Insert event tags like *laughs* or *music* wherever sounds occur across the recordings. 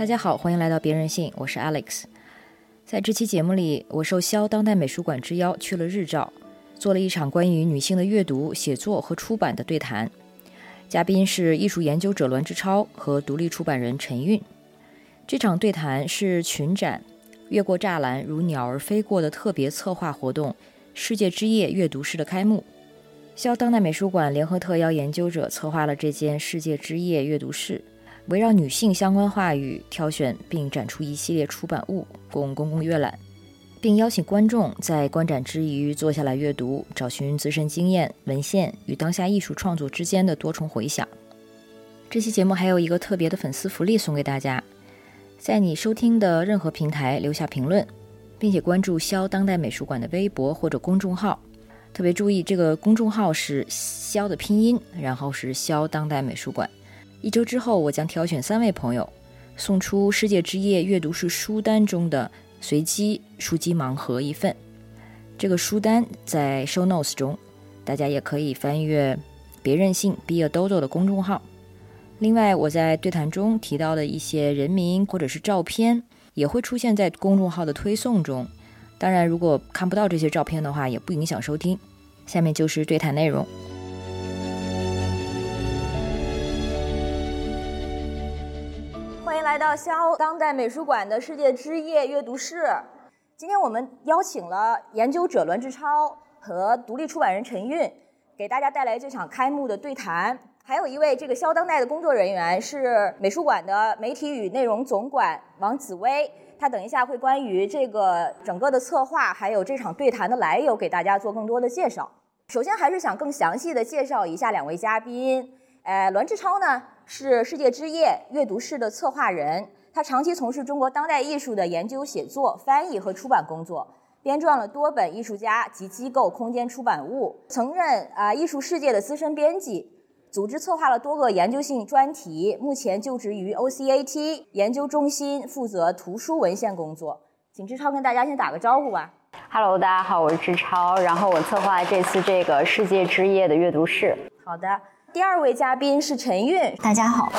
大家好，欢迎来到别人性，我是 Alex。在这期节目里，我受肖当代美术馆之邀去了日照，做了一场关于女性的阅读、写作和出版的对谈。嘉宾是艺术研究者栾志超和独立出版人陈韵。这场对谈是群展“越过栅栏，如鸟儿飞过”的特别策划活动“世界之夜”阅读室的开幕。肖当代美术馆联合特邀研究者策划了这间“世界之夜”阅读室，围绕女性相关话语挑选并展出一系列出版物，供公共阅览，并邀请观众在观展之余坐下来阅读，找寻自身经验、文献与当下艺术创作之间的多重回响。这期节目还有一个特别的粉丝福利送给大家，在你收听的任何平台留下评论，并且关注肖当代美术馆的微博或者公众号。特别注意，这个公众号是“肖”的拼音，然后是“肖当代美术馆”。一周之后，我将挑选三位朋友，送出“世界之夜”阅读式书单中的随机书籍盲盒一份。这个书单在 show notes 中，大家也可以翻阅“别任性 Be a Dodo” 的公众号。另外，我在对谈中提到的一些人名或者是照片，也会出现在公众号的推送中。当然，如果看不到这些照片的话，也不影响收听。下面就是对谈内容。欢迎来到肖当代美术馆的世界之夜阅读室。今天我们邀请了研究者栾志超和独立出版人陈韵，给大家带来这场开幕的对谈。还有一位这个肖当代的工作人员是美术馆的媒体与内容总管王紫薇。他等一下会关于这个整个的策划，还有这场对谈的来由，给大家做更多的介绍。首先还是想更详细的介绍一下两位嘉宾。呃，栾志超呢是世界之夜阅读室的策划人，他长期从事中国当代艺术的研究、写作、翻译和出版工作，编撰了多本艺术家及机构空间出版物，曾任啊艺术世界的资深编辑。组织策划了多个研究性专题，目前就职于 OCAT 研究中心，负责图书文献工作。请志超跟大家先打个招呼吧。Hello，大家好，我是志超，然后我策划这次这个世界之夜的阅读室。好的，第二位嘉宾是陈韵，大家好。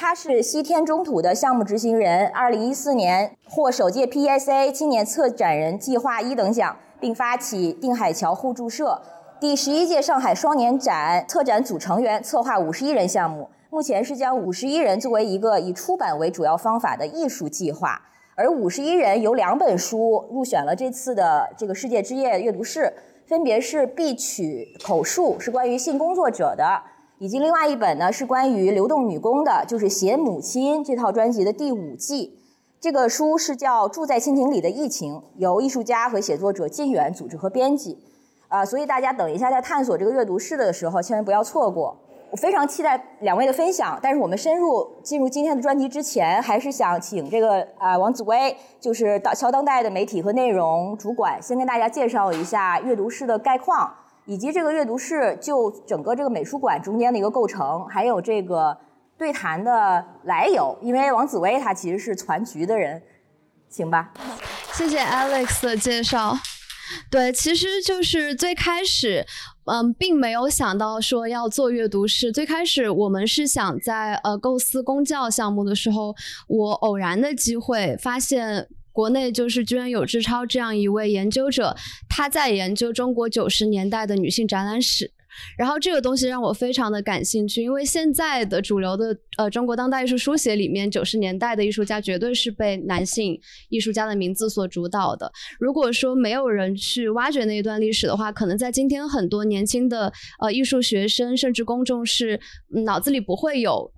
他是西天中土的项目执行人，二零一四年获首届 PSA 青年策展人计划一等奖，并发起定海桥互助社。第十一届上海双年展策展组成员，策划五十一人项目。目前是将五十一人作为一个以出版为主要方法的艺术计划。而五十一人有两本书入选了这次的这个世界之夜阅读室，分别是《必取口述》，是关于性工作者的，以及另外一本呢是关于流动女工的，就是《写母亲》这套专辑的第五季。这个书是叫《住在亲情里的疫情》，由艺术家和写作者靳远组织和编辑。啊，所以大家等一下在探索这个阅读室的时候，千万不要错过。我非常期待两位的分享，但是我们深入进入今天的专题之前，还是想请这个啊王子薇，就是当乔当代的媒体和内容主管，先跟大家介绍一下阅读室的概况，以及这个阅读室就整个这个美术馆中间的一个构成，还有这个对谈的来由。因为王子薇他其实是传局的人，行吧？谢谢 Alex 的介绍。对，其实就是最开始，嗯，并没有想到说要做阅读室。最开始我们是想在呃构思公教项目的时候，我偶然的机会发现国内就是居然有志超这样一位研究者，他在研究中国九十年代的女性展览史。然后这个东西让我非常的感兴趣，因为现在的主流的呃中国当代艺术书写里面，九十年代的艺术家绝对是被男性艺术家的名字所主导的。如果说没有人去挖掘那一段历史的话，可能在今天很多年轻的呃艺术学生甚至公众是脑子里不会有。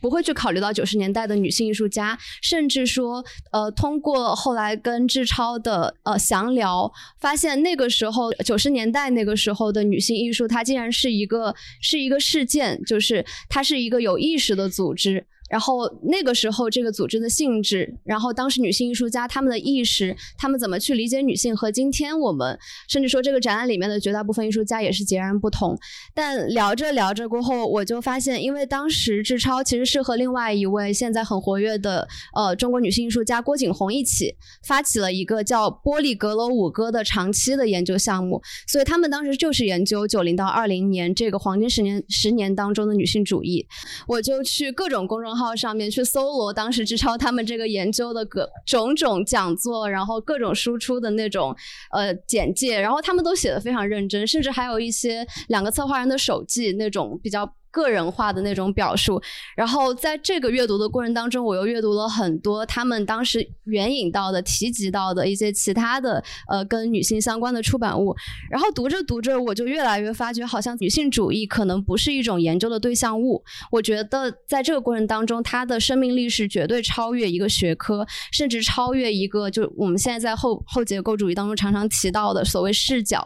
不会去考虑到九十年代的女性艺术家，甚至说，呃，通过后来跟志超的呃详聊，发现那个时候九十年代那个时候的女性艺术，它竟然是一个是一个事件，就是它是一个有意识的组织。然后那个时候，这个组织的性质，然后当时女性艺术家她们的意识，她们怎么去理解女性，和今天我们甚至说这个展览里面的绝大部分艺术家也是截然不同。但聊着聊着过后，我就发现，因为当时志超其实是和另外一位现在很活跃的呃中国女性艺术家郭景红一起发起了一个叫“玻璃阁楼五哥”的长期的研究项目，所以他们当时就是研究九零到二零年这个黄金十年十年当中的女性主义。我就去各种公众号。号上面去搜罗当时志超他们这个研究的各种种讲座，然后各种输出的那种呃简介，然后他们都写的非常认真，甚至还有一些两个策划人的手记那种比较。个人化的那种表述，然后在这个阅读的过程当中，我又阅读了很多他们当时援引到的、提及到的一些其他的呃跟女性相关的出版物，然后读着读着，我就越来越发觉，好像女性主义可能不是一种研究的对象物。我觉得在这个过程当中，它的生命力是绝对超越一个学科，甚至超越一个就我们现在在后后结构主义当中常常提到的所谓视角，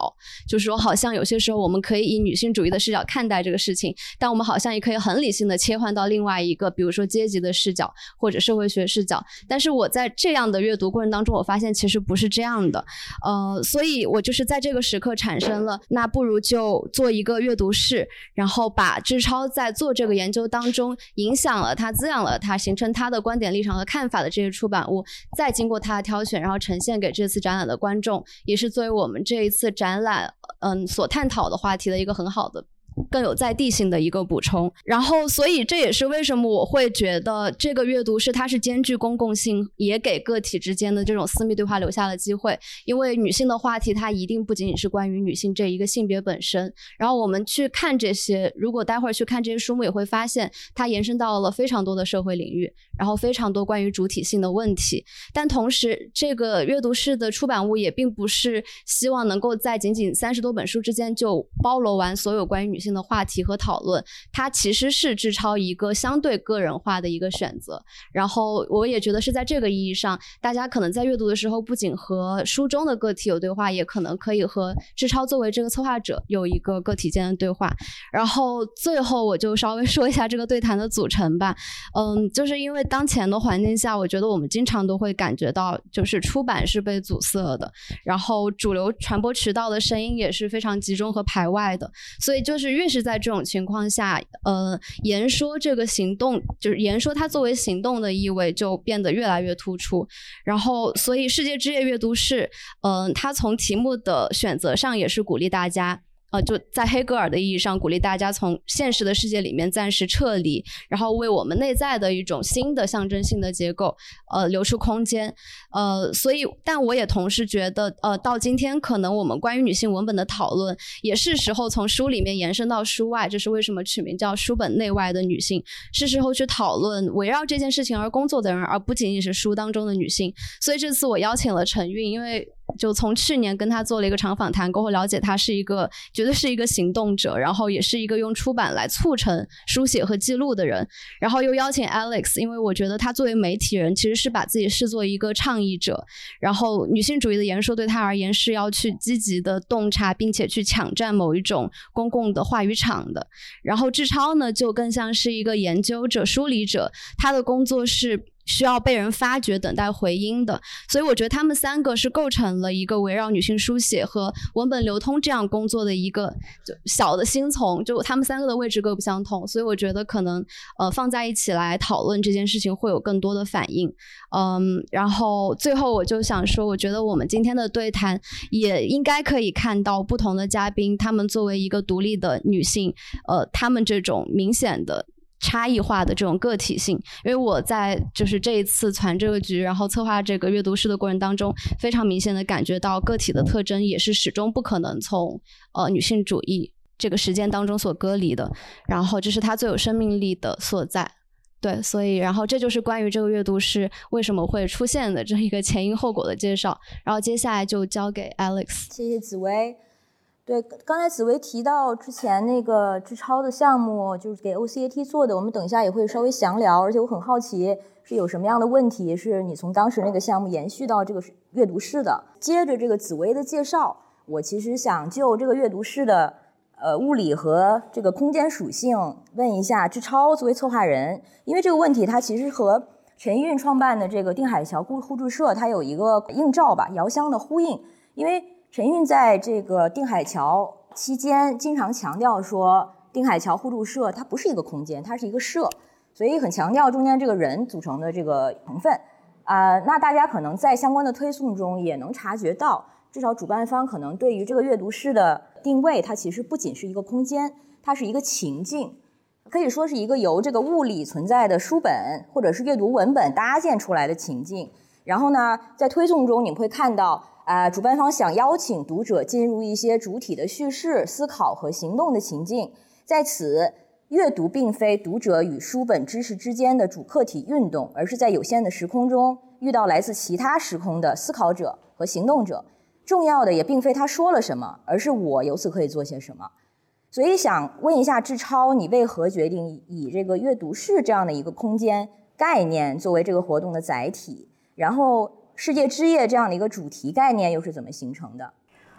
就是说好像有些时候我们可以以女性主义的视角看待这个事情，但我们。我们好像也可以很理性的切换到另外一个，比如说阶级的视角或者社会学视角。但是我在这样的阅读过程当中，我发现其实不是这样的。呃，所以我就是在这个时刻产生了，那不如就做一个阅读室，然后把志超在做这个研究当中影响了他、滋养了他、形成他的观点立场和看法的这些出版物，再经过他的挑选，然后呈现给这次展览的观众，也是作为我们这一次展览嗯所探讨的话题的一个很好的。更有在地性的一个补充，然后所以这也是为什么我会觉得这个阅读是它是兼具公共性，也给个体之间的这种私密对话留下了机会。因为女性的话题它一定不仅仅是关于女性这一个性别本身。然后我们去看这些，如果待会儿去看这些书目，也会发现它延伸到了非常多的社会领域，然后非常多关于主体性的问题。但同时，这个阅读室的出版物也并不是希望能够在仅仅三十多本书之间就包罗完所有关于女性。的话题和讨论，它其实是志超一个相对个人化的一个选择。然后我也觉得是在这个意义上，大家可能在阅读的时候，不仅和书中的个体有对话，也可能可以和志超作为这个策划者有一个个体间的对话。然后最后我就稍微说一下这个对谈的组成吧。嗯，就是因为当前的环境下，我觉得我们经常都会感觉到，就是出版是被阻塞的，然后主流传播渠道的声音也是非常集中和排外的，所以就是。越是在这种情况下，呃，言说这个行动，就是言说它作为行动的意味就变得越来越突出。然后，所以世界之夜阅读室，嗯，它从题目的选择上也是鼓励大家。呃，就在黑格尔的意义上，鼓励大家从现实的世界里面暂时撤离，然后为我们内在的一种新的象征性的结构，呃，留出空间。呃，所以，但我也同时觉得，呃，到今天，可能我们关于女性文本的讨论，也是时候从书里面延伸到书外。这是为什么取名叫“书本内外的女性”，是时候去讨论围绕这件事情而工作的人，而不仅仅是书当中的女性。所以这次我邀请了陈韵，因为。就从去年跟他做了一个长访谈过后，了解他是一个绝对是一个行动者，然后也是一个用出版来促成书写和记录的人。然后又邀请 Alex，因为我觉得他作为媒体人，其实是把自己视作一个倡议者。然后女性主义的言说对他而言是要去积极的洞察，并且去抢占某一种公共的话语场的。然后志超呢，就更像是一个研究者、梳理者，他的工作是。需要被人发掘、等待回音的，所以我觉得他们三个是构成了一个围绕女性书写和文本流通这样工作的一个就小的新从。就他们三个的位置各不相同，所以我觉得可能呃放在一起来讨论这件事情会有更多的反应。嗯，然后最后我就想说，我觉得我们今天的对谈也应该可以看到不同的嘉宾，他们作为一个独立的女性，呃，他们这种明显的。差异化的这种个体性，因为我在就是这一次攒这个局，然后策划这个阅读室的过程当中，非常明显的感觉到个体的特征也是始终不可能从呃女性主义这个实践当中所割离的，然后这是它最有生命力的所在。对，所以然后这就是关于这个阅读室为什么会出现的这一个前因后果的介绍，然后接下来就交给 Alex。谢谢紫薇。对，刚才紫薇提到之前那个志超的项目，就是给 OCAT 做的，我们等一下也会稍微详聊。而且我很好奇是有什么样的问题是你从当时那个项目延续到这个阅读室的。接着这个紫薇的介绍，我其实想就这个阅读室的呃物理和这个空间属性问一下志超作为策划人，因为这个问题它其实和陈韵创办的这个定海桥互互助社它有一个映照吧，遥相的呼应，因为。陈韵在这个定海桥期间，经常强调说，定海桥互助社它不是一个空间，它是一个社，所以很强调中间这个人组成的这个成分。啊，那大家可能在相关的推送中也能察觉到，至少主办方可能对于这个阅读室的定位，它其实不仅是一个空间，它是一个情境。可以说是一个由这个物理存在的书本或者是阅读文本搭建出来的情境。然后呢，在推送中你会看到，啊，主办方想邀请读者进入一些主体的叙事、思考和行动的情境，在此。阅读并非读者与书本知识之间的主客体运动，而是在有限的时空中遇到来自其他时空的思考者和行动者。重要的也并非他说了什么，而是我由此可以做些什么。所以想问一下志超，你为何决定以这个阅读室这样的一个空间概念作为这个活动的载体？然后世界之夜这样的一个主题概念又是怎么形成的？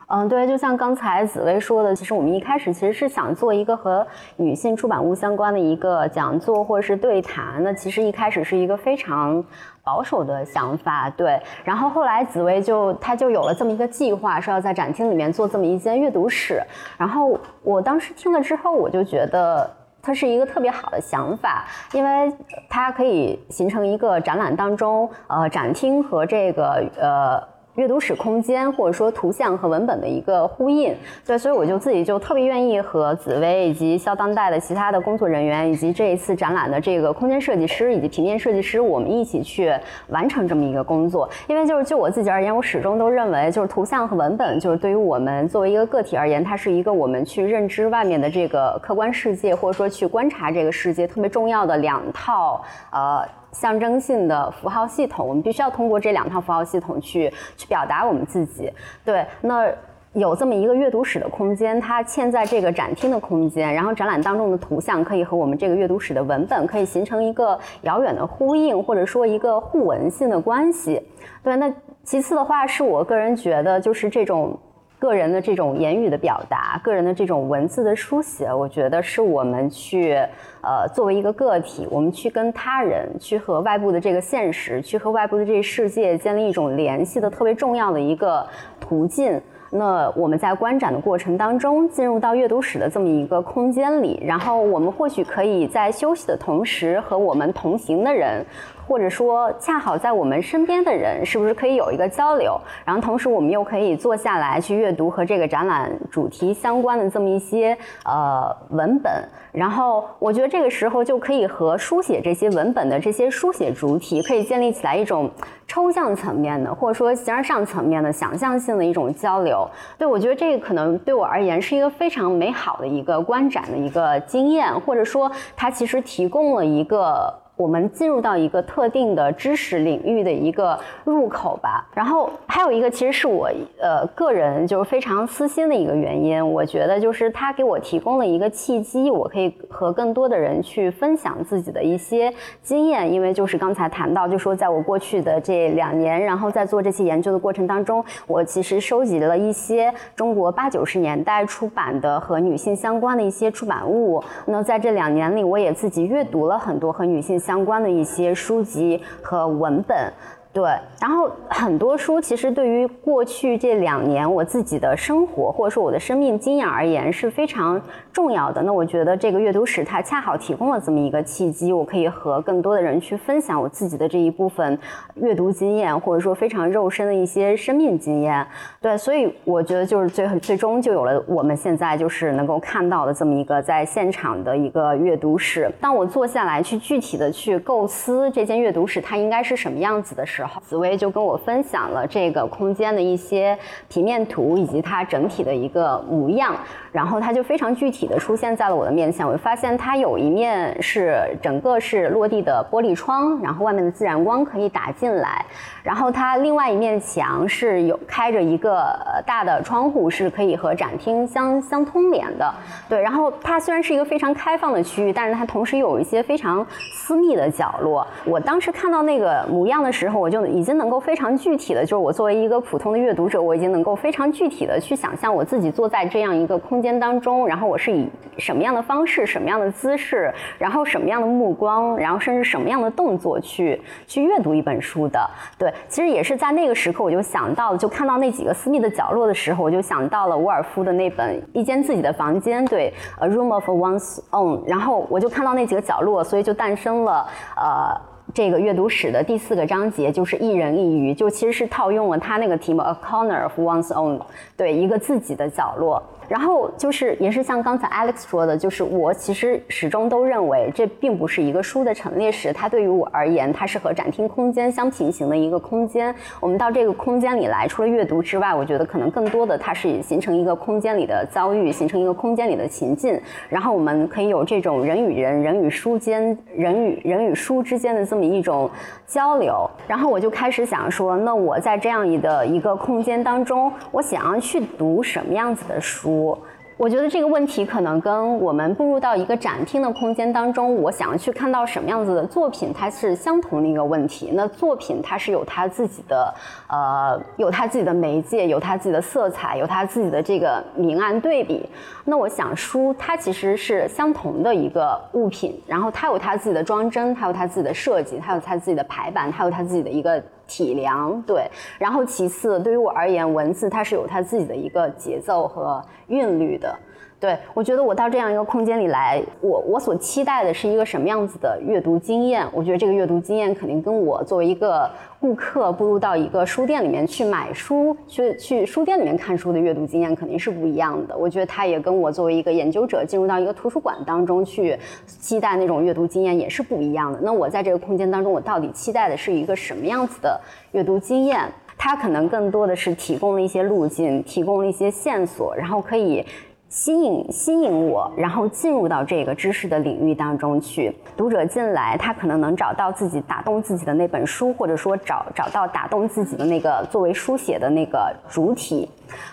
嗯，对，就像刚才紫薇说的，其实我们一开始其实是想做一个和女性出版物相关的一个讲座或者是对谈。那其实一开始是一个非常保守的想法，对。然后后来紫薇就她就有了这么一个计划，说要在展厅里面做这么一间阅读室。然后我当时听了之后，我就觉得它是一个特别好的想法，因为它可以形成一个展览当中，呃，展厅和这个呃。阅读室空间，或者说图像和文本的一个呼应，对，所以我就自己就特别愿意和紫薇以及肖当代的其他的工作人员，以及这一次展览的这个空间设计师以及平面设计师，我们一起去完成这么一个工作。因为就是就我自己而言，我始终都认为，就是图像和文本，就是对于我们作为一个个体而言，它是一个我们去认知外面的这个客观世界，或者说去观察这个世界特别重要的两套呃。象征性的符号系统，我们必须要通过这两套符号系统去去表达我们自己。对，那有这么一个阅读室的空间，它嵌在这个展厅的空间，然后展览当中的图像可以和我们这个阅读室的文本可以形成一个遥远的呼应，或者说一个互文性的关系。对，那其次的话，是我个人觉得就是这种。个人的这种言语的表达，个人的这种文字的书写，我觉得是我们去，呃，作为一个个体，我们去跟他人，去和外部的这个现实，去和外部的这个世界建立一种联系的特别重要的一个途径。那我们在观展的过程当中，进入到阅读室的这么一个空间里，然后我们或许可以在休息的同时，和我们同行的人。或者说，恰好在我们身边的人，是不是可以有一个交流？然后同时，我们又可以坐下来去阅读和这个展览主题相关的这么一些呃文本。然后，我觉得这个时候就可以和书写这些文本的这些书写主体，可以建立起来一种抽象层面的，或者说形而上层面的想象性的一种交流。对我觉得这个可能对我而言是一个非常美好的一个观展的一个经验，或者说它其实提供了一个。我们进入到一个特定的知识领域的一个入口吧。然后还有一个，其实是我呃个人就是非常私心的一个原因。我觉得就是它给我提供了一个契机，我可以和更多的人去分享自己的一些经验。因为就是刚才谈到，就说在我过去的这两年，然后在做这些研究的过程当中，我其实收集了一些中国八九十年代出版的和女性相关的一些出版物。那在这两年里，我也自己阅读了很多和女性相相关的一些书籍和文本。对，然后很多书其实对于过去这两年我自己的生活或者说我的生命经验而言是非常重要的。那我觉得这个阅读室它恰好提供了这么一个契机，我可以和更多的人去分享我自己的这一部分阅读经验，或者说非常肉身的一些生命经验。对，所以我觉得就是最最终就有了我们现在就是能够看到的这么一个在现场的一个阅读室。当我坐下来去具体的去构思这间阅读室它应该是什么样子的时候，紫薇就跟我分享了这个空间的一些平面图以及它整体的一个模样，然后它就非常具体体的出现在了我的面前。我就发现它有一面是整个是落地的玻璃窗，然后外面的自然光可以打进来，然后它另外一面墙是有开着一个大的窗户，是可以和展厅相相通连的。对，然后它虽然是一个非常开放的区域，但是它同时又有一些非常私密的角落。我当时看到那个模样的时候，我就已经能够非常具体的，就是我作为一个普通的阅读者，我已经能够非常具体的去想象我自己坐在这样一个空间当中，然后我是以什么样的方式、什么样的姿势，然后什么样的目光，然后甚至什么样的动作去去阅读一本书的。对，其实也是在那个时刻，我就想到，就看到那几个私密的角落的时候，我就想到了沃尔夫的那本《一间自己的房间》，对，《A Room of One's Own》，然后我就看到那几个角落，所以就诞生了呃。这个阅读史的第四个章节就是一人一鱼，就其实是套用了他那个题目 A Corner of One's Own，对，一个自己的角落。然后就是也是像刚才 Alex 说的，就是我其实始终都认为这并不是一个书的陈列室，它对于我而言，它是和展厅空间相平行的一个空间。我们到这个空间里来，除了阅读之外，我觉得可能更多的它是形成一个空间里的遭遇，形成一个空间里的情境，然后我们可以有这种人与人、人与书间、人与人与书之间的这么一种交流。然后我就开始想说，那我在这样一的一个空间当中，我想要去读什么样子的书？我觉得这个问题可能跟我们步入到一个展厅的空间当中，我想要去看到什么样子的作品，它是相同的一个问题。那作品它是有它自己的，呃，有它自己的媒介，有它自己的色彩，有它自己的这个明暗对比。那我想书它其实是相同的一个物品，然后它有它自己的装帧，它有它自己的设计，它有它自己的排版，它有它自己的一个体谅，对。然后其次，对于我而言，文字它是有它自己的一个节奏和韵律的。对，我觉得我到这样一个空间里来，我我所期待的是一个什么样子的阅读经验？我觉得这个阅读经验肯定跟我作为一个顾客步入到一个书店里面去买书、去去书店里面看书的阅读经验肯定是不一样的。我觉得它也跟我作为一个研究者进入到一个图书馆当中去期待那种阅读经验也是不一样的。那我在这个空间当中，我到底期待的是一个什么样子的阅读经验？它可能更多的是提供了一些路径，提供了一些线索，然后可以。吸引吸引我，然后进入到这个知识的领域当中去。读者进来，他可能能找到自己打动自己的那本书，或者说找找到打动自己的那个作为书写的那个主体。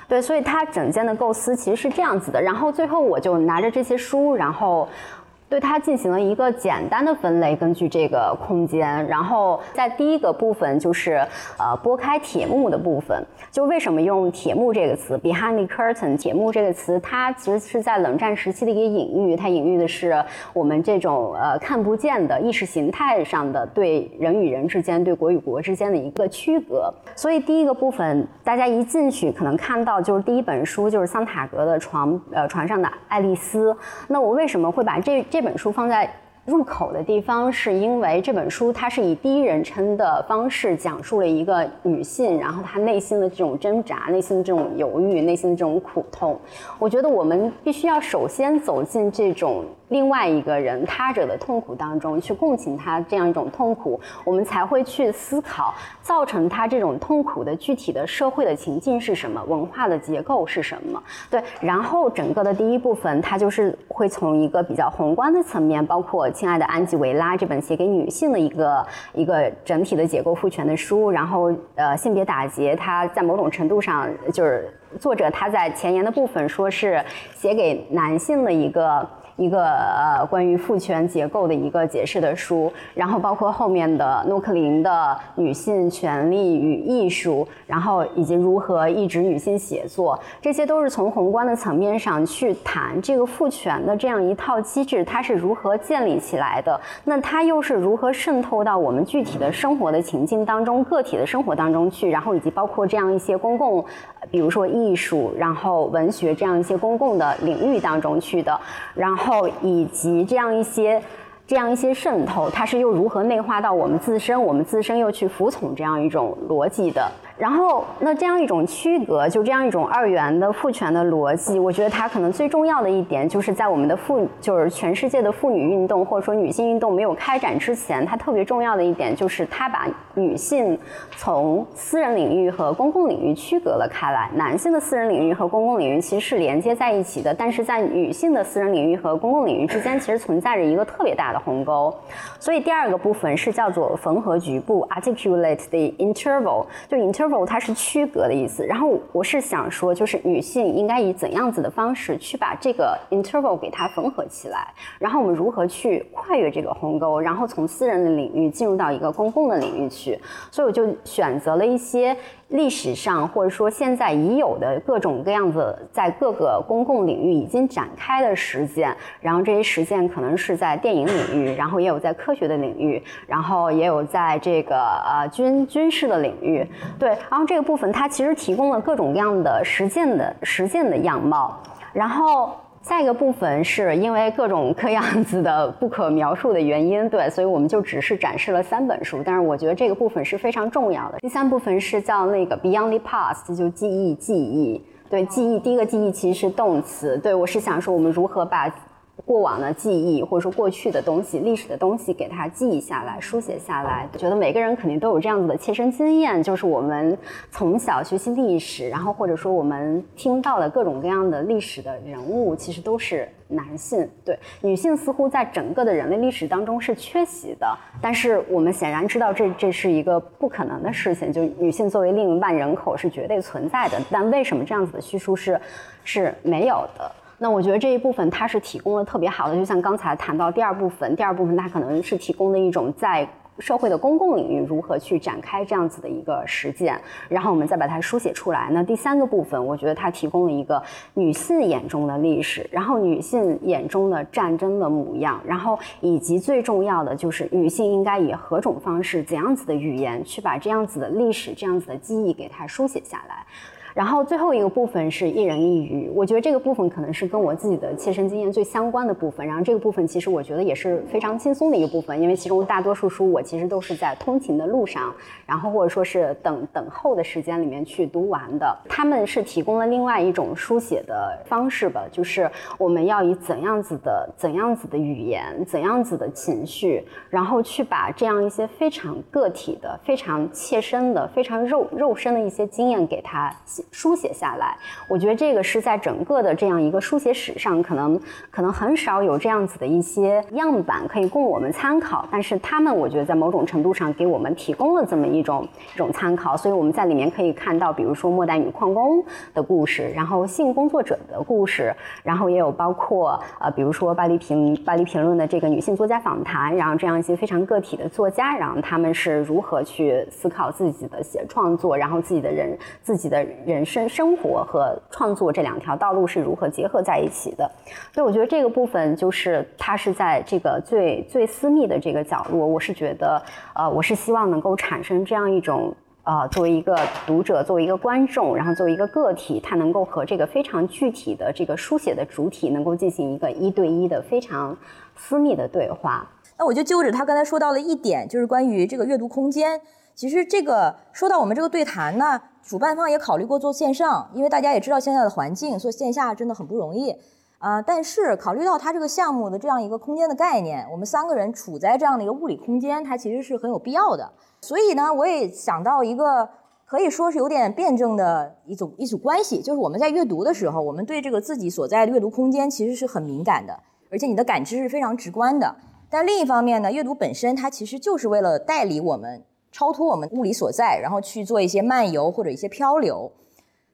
对，所以他整件的构思其实是这样子的。然后最后我就拿着这些书，然后。对它进行了一个简单的分类，根据这个空间，然后在第一个部分就是呃拨开铁幕的部分。就为什么用铁幕这个词？Behind the curtain，铁幕这个词，它其实是在冷战时期的一个隐喻，它隐喻的是我们这种呃看不见的意识形态上的对人与人之间、对国与国之间的一个区隔。所以第一个部分，大家一进去可能看到就是第一本书就是桑塔格的床呃床上的爱丽丝。那我为什么会把这这这本书放在入口的地方，是因为这本书它是以第一人称的方式讲述了一个女性，然后她内心的这种挣扎、内心的这种犹豫、内心的这种苦痛。我觉得我们必须要首先走进这种。另外一个人他者的痛苦当中去共情他这样一种痛苦，我们才会去思考造成他这种痛苦的具体的社会的情境是什么，文化的结构是什么？对，然后整个的第一部分，它就是会从一个比较宏观的层面，包括《亲爱的安吉维拉》这本写给女性的一个一个整体的解构父权的书，然后呃性别打劫，它在某种程度上就是作者他在前言的部分说是写给男性的一个。一个呃关于父权结构的一个解释的书，然后包括后面的诺克林的女性权利与艺术，然后以及如何抑制女性写作，这些都是从宏观的层面上去谈这个父权的这样一套机制，它是如何建立起来的，那它又是如何渗透到我们具体的生活的情境当中、个体的生活当中去，然后以及包括这样一些公共。比如说艺术，然后文学这样一些公共的领域当中去的，然后以及这样一些。这样一些渗透，它是又如何内化到我们自身？我们自身又去服从这样一种逻辑的？然后，那这样一种区隔，就这样一种二元的父权的逻辑，我觉得它可能最重要的一点，就是在我们的妇，就是全世界的妇女运动或者说女性运动没有开展之前，它特别重要的一点就是它把女性从私人领域和公共领域区隔了开来。男性的私人领域和公共领域其实是连接在一起的，但是在女性的私人领域和公共领域之间，其实存在着一个特别大的。鸿沟，所以第二个部分是叫做缝合局部 （articulate the interval）。就 interval 它是区隔的意思。然后我是想说，就是女性应该以怎样子的方式去把这个 interval 给它缝合起来，然后我们如何去跨越这个鸿沟，然后从私人的领域进入到一个公共的领域去。所以我就选择了一些。历史上或者说现在已有的各种各样子，在各个公共领域已经展开的实践，然后这些实践可能是在电影领域，然后也有在科学的领域，然后也有在这个呃军军事的领域，对，然后这个部分它其实提供了各种各样的实践的实践的样貌，然后。下一个部分是因为各种各样子的不可描述的原因，对，所以我们就只是展示了三本书，但是我觉得这个部分是非常重要的。第三部分是叫那个 Beyond the Past，就记忆记忆。对，记忆第一个记忆其实是动词。对我是想说，我们如何把。过往的记忆，或者说过去的东西、历史的东西，给它记忆下来、书写下来。觉得每个人肯定都有这样子的切身经验，就是我们从小学习历史，然后或者说我们听到的各种各样的历史的人物，其实都是男性。对，女性似乎在整个的人类历史当中是缺席的。但是我们显然知道，这这是一个不可能的事情。就女性作为另一半人口是绝对存在的，但为什么这样子的叙述是是没有的？那我觉得这一部分它是提供了特别好的，就像刚才谈到第二部分，第二部分它可能是提供的一种在社会的公共领域如何去展开这样子的一个实践，然后我们再把它书写出来。那第三个部分，我觉得它提供了一个女性眼中的历史，然后女性眼中的战争的模样，然后以及最重要的就是女性应该以何种方式、怎样子的语言去把这样子的历史、这样子的记忆给它书写下来。然后最后一个部分是一人一语，我觉得这个部分可能是跟我自己的切身经验最相关的部分。然后这个部分其实我觉得也是非常轻松的一个部分，因为其中大多数书我其实都是在通勤的路上，然后或者说是等等候的时间里面去读完的。他们是提供了另外一种书写的方式吧，就是我们要以怎样子的怎样子的语言、怎样子的情绪，然后去把这样一些非常个体的、非常切身的、非常肉肉身的一些经验给他写。书写下来，我觉得这个是在整个的这样一个书写史上，可能可能很少有这样子的一些样板可以供我们参考。但是他们，我觉得在某种程度上给我们提供了这么一种一种参考。所以我们在里面可以看到，比如说末代女矿工的故事，然后性工作者的故事，然后也有包括呃，比如说巴黎评巴黎评论的这个女性作家访谈，然后这样一些非常个体的作家，然后他们是如何去思考自己的写创作，然后自己的人自己的人。人生生活和创作这两条道路是如何结合在一起的？所以我觉得这个部分就是它是在这个最最私密的这个角落。我是觉得，呃，我是希望能够产生这样一种，呃，作为一个读者，作为一个观众，然后作为一个个体，他能够和这个非常具体的这个书写的主体能够进行一个一对一的非常私密的对话。那我就就着他刚才说到了一点，就是关于这个阅读空间。其实这个说到我们这个对谈呢。主办方也考虑过做线上，因为大家也知道现在的环境，做线下真的很不容易啊。但是考虑到它这个项目的这样一个空间的概念，我们三个人处在这样的一个物理空间，它其实是很有必要的。所以呢，我也想到一个可以说是有点辩证的一种一组关系，就是我们在阅读的时候，我们对这个自己所在的阅读空间其实是很敏感的，而且你的感知是非常直观的。但另一方面呢，阅读本身它其实就是为了带领我们。超脱我们物理所在，然后去做一些漫游或者一些漂流。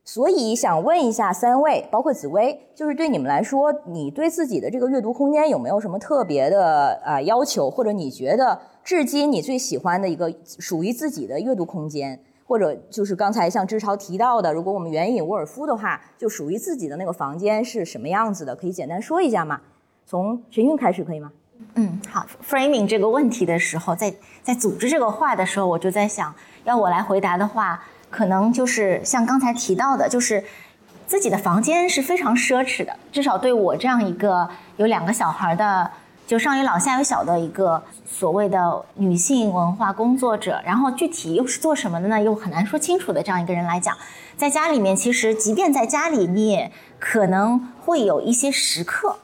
所以想问一下三位，包括紫薇，就是对你们来说，你对自己的这个阅读空间有没有什么特别的啊要求？或者你觉得至今你最喜欢的一个属于自己的阅读空间，或者就是刚才像志超提到的，如果我们援引沃尔夫的话，就属于自己的那个房间是什么样子的？可以简单说一下吗？从陈韵开始可以吗？嗯，好。Framing 这个问题的时候，在在组织这个话的时候，我就在想，要我来回答的话，可能就是像刚才提到的，就是自己的房间是非常奢侈的。至少对我这样一个有两个小孩的，就上有老下有小的一个所谓的女性文化工作者，然后具体又是做什么的呢？又很难说清楚的这样一个人来讲，在家里面，其实即便在家里，你也可能会有一些时刻，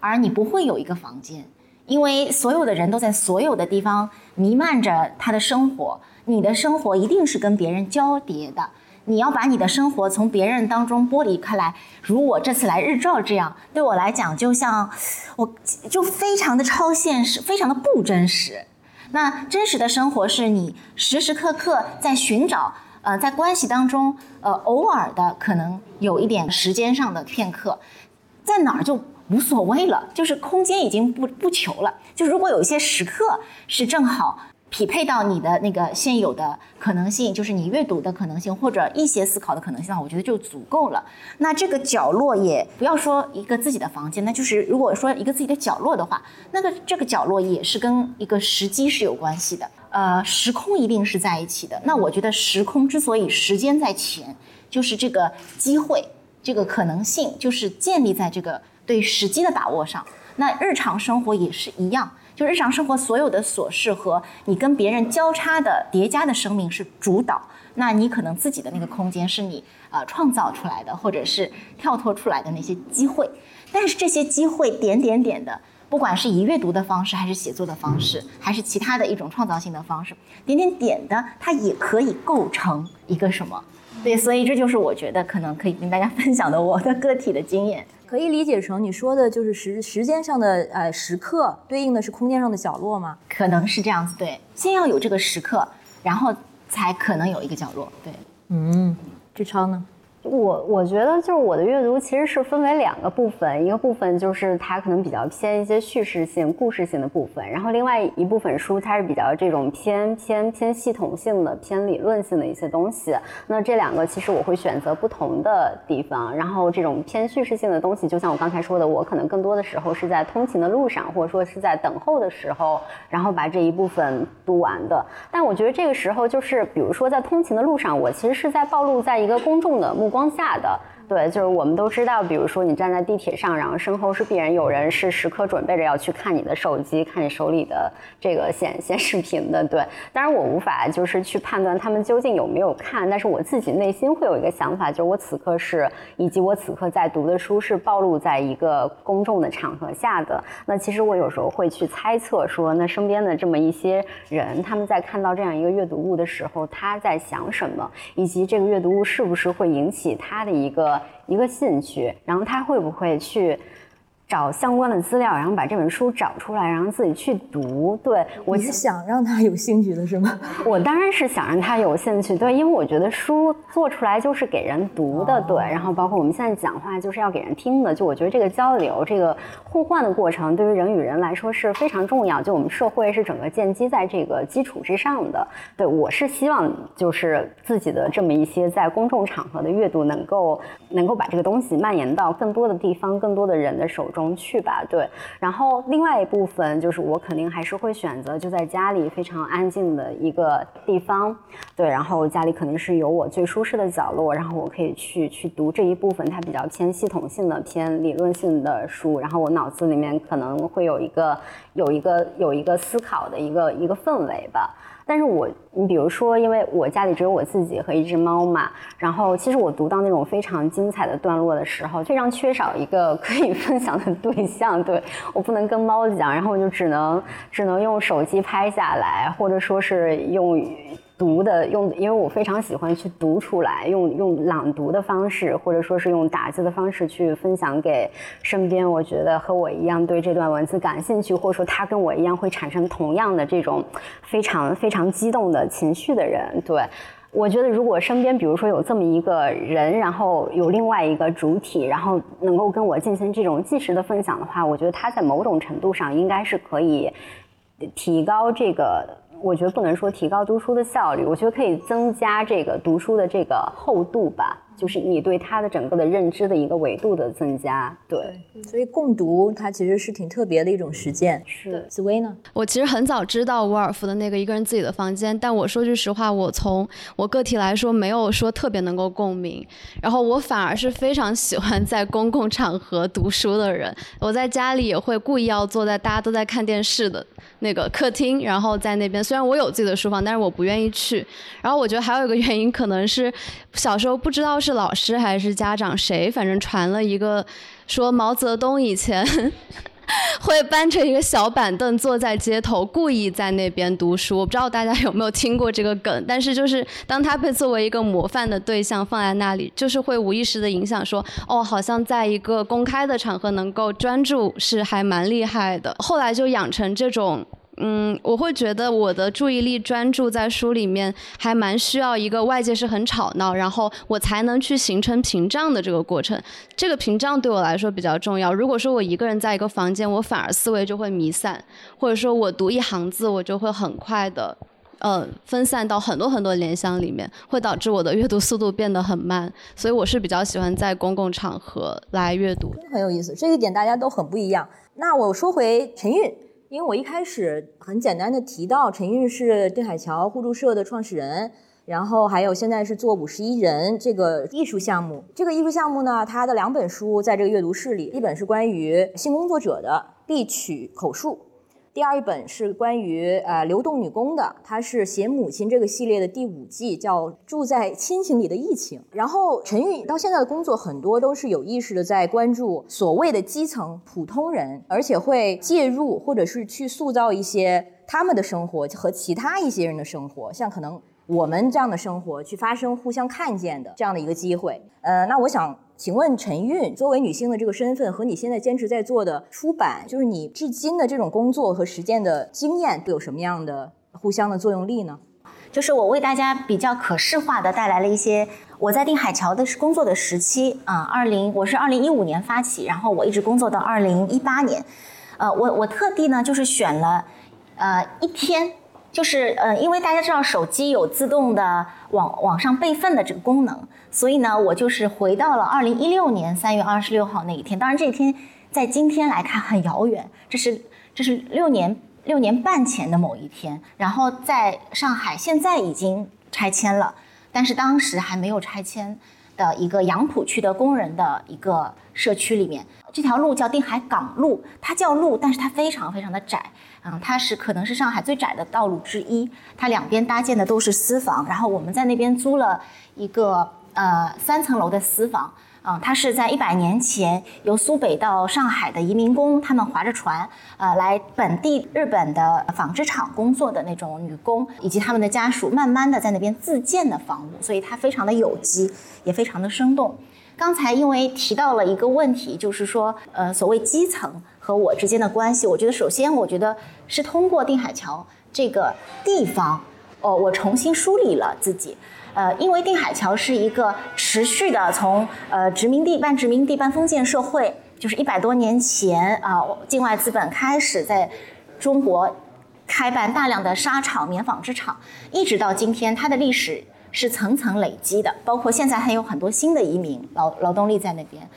而你不会有一个房间。因为所有的人都在所有的地方弥漫着他的生活，你的生活一定是跟别人交叠的。你要把你的生活从别人当中剥离开来。如我这次来日照这样，对我来讲，就像我就非常的超现实，非常的不真实。那真实的生活是你时时刻刻在寻找，呃，在关系当中，呃，偶尔的可能有一点时间上的片刻，在哪儿就。无所谓了，就是空间已经不不求了。就如果有一些时刻是正好匹配到你的那个现有的可能性，就是你阅读的可能性或者一些思考的可能性的话，我觉得就足够了。那这个角落也不要说一个自己的房间，那就是如果说一个自己的角落的话，那个这个角落也是跟一个时机是有关系的。呃，时空一定是在一起的。那我觉得时空之所以时间在前，就是这个机会，这个可能性就是建立在这个。对时机的把握上，那日常生活也是一样，就日常生活所有的琐事和你跟别人交叉的叠加的生命是主导。那你可能自己的那个空间是你呃创造出来的，或者是跳脱出来的那些机会。但是这些机会点点点的，不管是以阅读的方式，还是写作的方式，还是其他的一种创造性的方式，点点点的，它也可以构成一个什么？对，所以这就是我觉得可能可以跟大家分享的我的个体的经验。可以理解成你说的就是时时间上的呃时刻，对应的是空间上的角落吗？可能是这样子，对，先要有这个时刻，然后。才可能有一个角落，对，嗯，志超呢？我我觉得就是我的阅读其实是分为两个部分，一个部分就是它可能比较偏一些叙事性、故事性的部分，然后另外一部分书它是比较这种偏偏偏系统性的、偏理论性的一些东西。那这两个其实我会选择不同的地方。然后这种偏叙事性的东西，就像我刚才说的，我可能更多的时候是在通勤的路上，或者说是在等候的时候，然后把这一部分读完的。但我觉得这个时候就是，比如说在通勤的路上，我其实是在暴露在一个公众的目光。光下的。对，就是我们都知道，比如说你站在地铁上，然后身后是必然有人是时刻准备着要去看你的手机，看你手里的这个显显视频的。对，当然我无法就是去判断他们究竟有没有看，但是我自己内心会有一个想法，就是我此刻是，以及我此刻在读的书是暴露在一个公众的场合下的。那其实我有时候会去猜测说，那身边的这么一些人，他们在看到这样一个阅读物的时候，他在想什么，以及这个阅读物是不是会引起他的一个。一个兴趣，然后他会不会去？找相关的资料，然后把这本书找出来，然后自己去读。对我是想让他有兴趣的是吗？*laughs* 我当然是想让他有兴趣，对，因为我觉得书做出来就是给人读的，对。然后包括我们现在讲话就是要给人听的，就我觉得这个交流、这个互换的过程，对于人与人来说是非常重要。就我们社会是整个建基在这个基础之上的。对我是希望就是自己的这么一些在公众场合的阅读，能够能够把这个东西蔓延到更多的地方、更多的人的手中。中去吧，对。然后另外一部分就是我肯定还是会选择就在家里非常安静的一个地方，对。然后家里肯定是有我最舒适的角落，然后我可以去去读这一部分它比较偏系统性的、偏理论性的书。然后我脑子里面可能会有一个有一个有一个思考的一个一个氛围吧。但是我，你比如说，因为我家里只有我自己和一只猫嘛，然后其实我读到那种非常精彩的段落的时候，非常缺少一个可以 *laughs* 分享的对象，对我不能跟猫讲，然后我就只能只能用手机拍下来，或者说是用。读的用，因为我非常喜欢去读出来，用用朗读的方式，或者说是用打字的方式去分享给身边我觉得和我一样对这段文字感兴趣，或者说他跟我一样会产生同样的这种非常非常激动的情绪的人。对，我觉得如果身边比如说有这么一个人，然后有另外一个主体，然后能够跟我进行这种即时的分享的话，我觉得他在某种程度上应该是可以提高这个。我觉得不能说提高读书的效率，我觉得可以增加这个读书的这个厚度吧。就是你对他的整个的认知的一个维度的增加，对，所以共读它其实是挺特别的一种实践。是，紫薇呢？我其实很早知道伍尔夫的那个一个人自己的房间，但我说句实话，我从我个体来说，没有说特别能够共鸣。然后我反而是非常喜欢在公共场合读书的人。我在家里也会故意要坐在大家都在看电视的那个客厅，然后在那边。虽然我有自己的书房，但是我不愿意去。然后我觉得还有一个原因，可能是小时候不知道是。是老师还是家长？谁反正传了一个，说毛泽东以前 *laughs* 会搬着一个小板凳坐在街头，故意在那边读书。我不知道大家有没有听过这个梗，但是就是当他被作为一个模范的对象放在那里，就是会无意识的影响说，哦，好像在一个公开的场合能够专注是还蛮厉害的。后来就养成这种。嗯，我会觉得我的注意力专注在书里面，还蛮需要一个外界是很吵闹，然后我才能去形成屏障的这个过程。这个屏障对我来说比较重要。如果说我一个人在一个房间，我反而思维就会弥散，或者说我读一行字，我就会很快的，呃，分散到很多很多联想里面，会导致我的阅读速度变得很慢。所以我是比较喜欢在公共场合来阅读。很有意思，这一点大家都很不一样。那我说回陈韵。因为我一开始很简单的提到陈韵是定海桥互助社的创始人，然后还有现在是做五十一人这个艺术项目。这个艺术项目呢，它的两本书在这个阅读室里，一本是关于性工作者的必取口述。第二一本是关于呃流动女工的，它是写母亲这个系列的第五季，叫《住在亲情里的疫情》。然后陈玉到现在的工作很多都是有意识的在关注所谓的基层普通人，而且会介入或者是去塑造一些他们的生活和其他一些人的生活，像可能我们这样的生活去发生互相看见的这样的一个机会。呃，那我想。请问陈韵，作为女性的这个身份和你现在坚持在做的出版，就是你至今的这种工作和实践的经验，都有什么样的互相的作用力呢？就是我为大家比较可视化的带来了一些我在定海桥的工作的时期啊，二零我是二零一五年发起，然后我一直工作到二零一八年，呃，我我特地呢就是选了呃一天。就是呃，因为大家知道手机有自动的网网上备份的这个功能，所以呢，我就是回到了二零一六年三月二十六号那一天。当然，这一天在今天来看很遥远，这是这是六年六年半前的某一天。然后在上海，现在已经拆迁了，但是当时还没有拆迁的一个杨浦区的工人的一个社区里面，这条路叫定海港路，它叫路，但是它非常非常的窄。嗯，它是可能是上海最窄的道路之一，它两边搭建的都是私房，然后我们在那边租了一个呃三层楼的私房，啊，它是在一百年前由苏北到上海的移民工，他们划着船，呃，来本地日本的纺织厂工作的那种女工，以及他们的家属，慢慢的在那边自建的房屋，所以它非常的有机，也非常的生动。刚才因为提到了一个问题，就是说，呃，所谓基层。和我之间的关系，我觉得首先，我觉得是通过定海桥这个地方，哦，我重新梳理了自己。呃，因为定海桥是一个持续的从呃殖民地半殖民地半封建社会，就是一百多年前啊，境外资本开始在中国开办大量的纱厂、棉纺织厂，一直到今天，它的历史是层层累积的，包括现在还有很多新的移民劳劳动力在那边。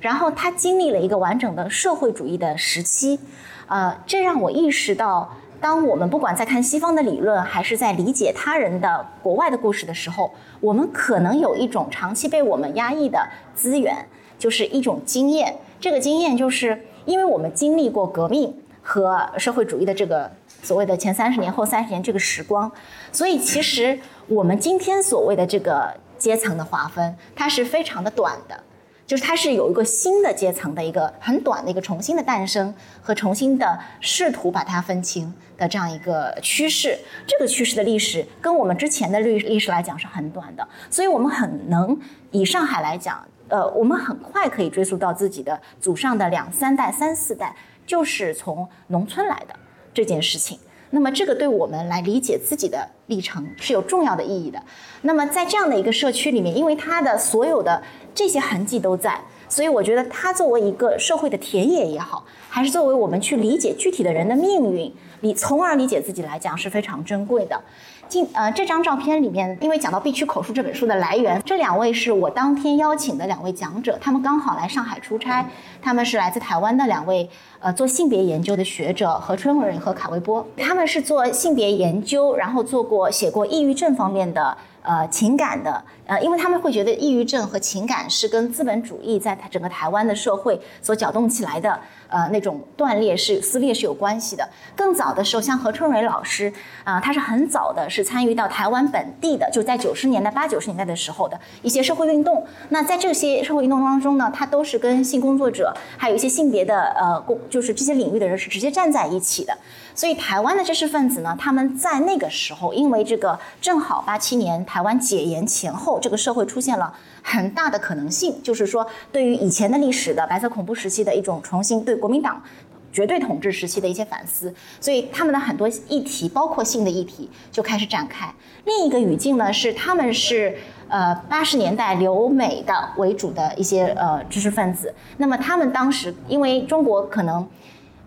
然后它经历了一个完整的社会主义的时期，呃，这让我意识到，当我们不管在看西方的理论，还是在理解他人的国外的故事的时候，我们可能有一种长期被我们压抑的资源，就是一种经验。这个经验就是因为我们经历过革命和社会主义的这个所谓的前三十年后三十年这个时光，所以其实我们今天所谓的这个阶层的划分，它是非常的短的。就是它是有一个新的阶层的一个很短的一个重新的诞生和重新的试图把它分清的这样一个趋势，这个趋势的历史跟我们之前的历历史来讲是很短的，所以我们很能以上海来讲，呃，我们很快可以追溯到自己的祖上的两三代、三四代，就是从农村来的这件事情。那么这个对我们来理解自己的历程是有重要的意义的。那么在这样的一个社区里面，因为它的所有的这些痕迹都在，所以我觉得它作为一个社会的田野也好，还是作为我们去理解具体的人的命运，理从而理解自己来讲是非常珍贵的。今呃这张照片里面，因为讲到《必区口述》这本书的来源，这两位是我当天邀请的两位讲者，他们刚好来上海出差，他们是来自台湾的两位呃做性别研究的学者何春蕊和卡维波，他们是做性别研究，然后做过写过抑郁症方面的。呃，情感的，呃，因为他们会觉得抑郁症和情感是跟资本主义在整个台湾的社会所搅动起来的，呃，那种断裂是撕裂是有关系的。更早的时候，像何春蕊老师，啊，他是很早的，是参与到台湾本地的，就在九十年代八九十年代的时候的一些社会运动。那在这些社会运动当中呢，他都是跟性工作者，还有一些性别的，呃，工，就是这些领域的人是直接站在一起的。所以台湾的知识分子呢，他们在那个时候，因为这个正好八七年台湾解严前后，这个社会出现了很大的可能性，就是说对于以前的历史的白色恐怖时期的一种重新对国民党绝对统治时期的一些反思，所以他们的很多议题，包括性的议题就开始展开。另一个语境呢是他们是呃八十年代留美的为主的一些呃知识分子，那么他们当时因为中国可能。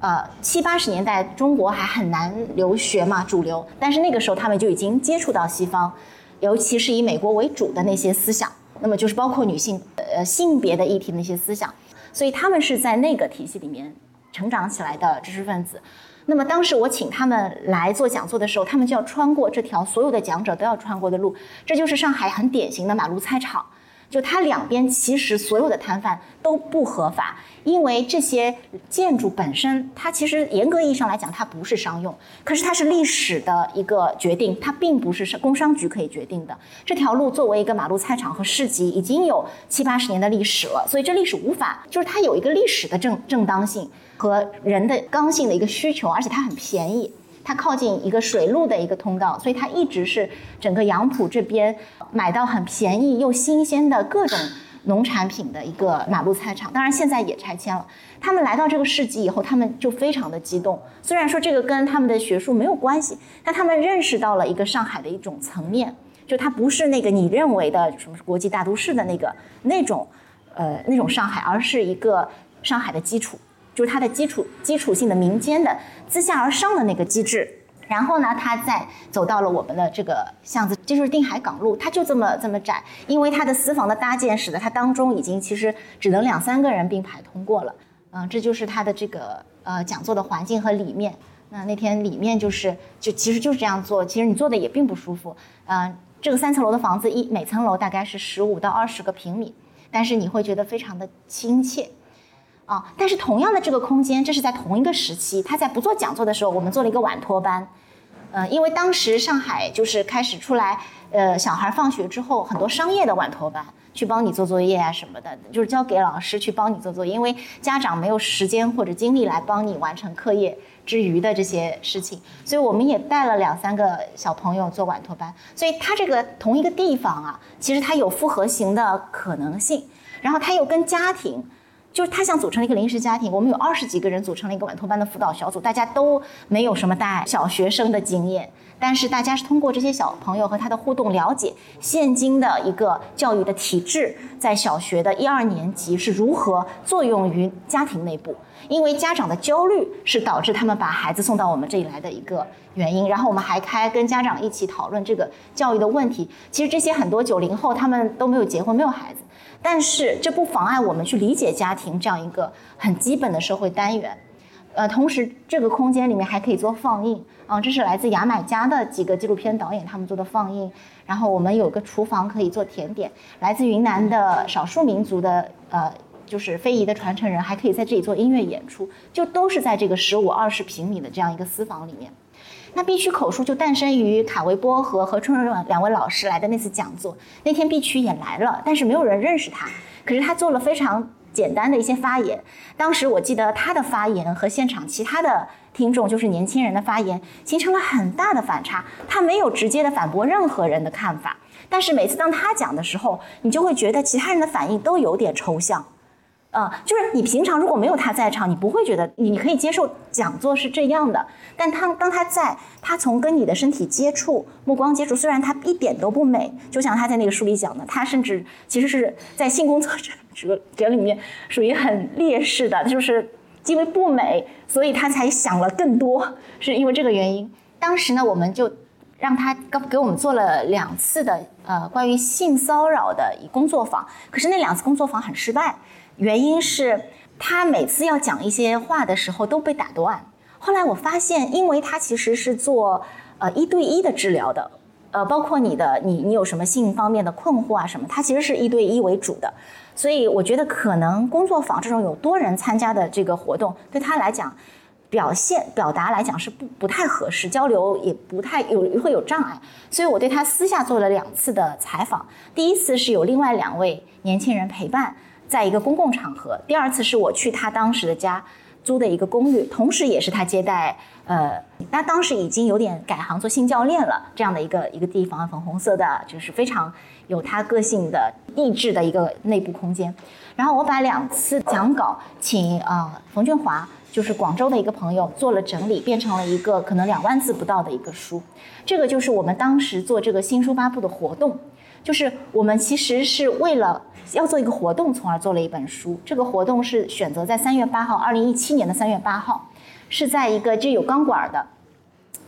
呃，七八十年代中国还很难留学嘛，主流。但是那个时候他们就已经接触到西方，尤其是以美国为主的那些思想，那么就是包括女性呃性别的议题的那些思想，所以他们是在那个体系里面成长起来的知识分子。那么当时我请他们来做讲座的时候，他们就要穿过这条所有的讲者都要穿过的路，这就是上海很典型的马路菜场。就它两边其实所有的摊贩都不合法，因为这些建筑本身它其实严格意义上来讲它不是商用，可是它是历史的一个决定，它并不是工商局可以决定的。这条路作为一个马路菜场和市集，已经有七八十年的历史了，所以这历史无法就是它有一个历史的正正当性和人的刚性的一个需求，而且它很便宜。它靠近一个水路的一个通道，所以它一直是整个杨浦这边买到很便宜又新鲜的各种农产品的一个马路菜场。当然现在也拆迁了。他们来到这个市集以后，他们就非常的激动。虽然说这个跟他们的学术没有关系，但他们认识到了一个上海的一种层面，就它不是那个你认为的什么国际大都市的那个那种，呃那种上海，而是一个上海的基础。就是它的基础基础性的民间的自下而上的那个机制，然后呢，它再走到了我们的这个巷子，这就是定海港路，它就这么这么窄，因为它的私房的搭建使得它当中已经其实只能两三个人并排通过了，嗯，这就是它的这个呃讲座的环境和里面。那那天里面就是就其实就是这样做，其实你坐的也并不舒服，嗯，这个三层楼的房子一每层楼大概是十五到二十个平米，但是你会觉得非常的亲切。啊，但是同样的这个空间，这是在同一个时期。他在不做讲座的时候，我们做了一个晚托班。嗯，因为当时上海就是开始出来，呃，小孩放学之后，很多商业的晚托班去帮你做作业啊什么的，就是交给老师去帮你做作业，因为家长没有时间或者精力来帮你完成课业之余的这些事情，所以我们也带了两三个小朋友做晚托班。所以他这个同一个地方啊，其实它有复合型的可能性，然后它又跟家庭。就是他想组成了一个临时家庭，我们有二十几个人组成了一个晚托班的辅导小组，大家都没有什么带小学生的经验，但是大家是通过这些小朋友和他的互动，了解现今的一个教育的体制在小学的一二年级是如何作用于家庭内部，因为家长的焦虑是导致他们把孩子送到我们这里来的一个原因。然后我们还开跟家长一起讨论这个教育的问题。其实这些很多九零后他们都没有结婚，没有孩子。但是这不妨碍我们去理解家庭这样一个很基本的社会单元，呃，同时这个空间里面还可以做放映。啊，这是来自牙买加的几个纪录片导演他们做的放映，然后我们有个厨房可以做甜点，来自云南的少数民族的呃，就是非遗的传承人还可以在这里做音乐演出，就都是在这个十五二十平米的这样一个私房里面。那必须口述就诞生于卡维波和何春润两位老师来的那次讲座。那天必区也来了，但是没有人认识他。可是他做了非常简单的一些发言。当时我记得他的发言和现场其他的听众，就是年轻人的发言，形成了很大的反差。他没有直接的反驳任何人的看法，但是每次当他讲的时候，你就会觉得其他人的反应都有点抽象。呃，就是你平常如果没有他在场，你不会觉得你可以接受讲座是这样的。但他当他在，他从跟你的身体接触、目光接触，虽然他一点都不美，就像他在那个书里讲的，他甚至其实是在性工作者者者里面属于很劣势的，就是因为不美，所以他才想了更多，是因为这个原因。当时呢，我们就让他给给我们做了两次的呃关于性骚扰的工作坊，可是那两次工作坊很失败。原因是他每次要讲一些话的时候都被打断。后来我发现，因为他其实是做呃一对一的治疗的，呃，包括你的你你有什么性方面的困惑啊什么，他其实是一对一为主的。所以我觉得可能工作坊这种有多人参加的这个活动，对他来讲，表现表达来讲是不不太合适，交流也不太有会有障碍。所以我对他私下做了两次的采访，第一次是有另外两位年轻人陪伴。在一个公共场合，第二次是我去他当时的家租的一个公寓，同时也是他接待，呃，他当时已经有点改行做性教练了，这样的一个一个地方，粉红色的，就是非常有他个性的意志的一个内部空间。然后我把两次讲稿请啊冯俊华，就是广州的一个朋友做了整理，变成了一个可能两万字不到的一个书。这个就是我们当时做这个新书发布的活动，就是我们其实是为了。要做一个活动，从而做了一本书。这个活动是选择在三月八号，二零一七年的三月八号，是在一个就有钢管的，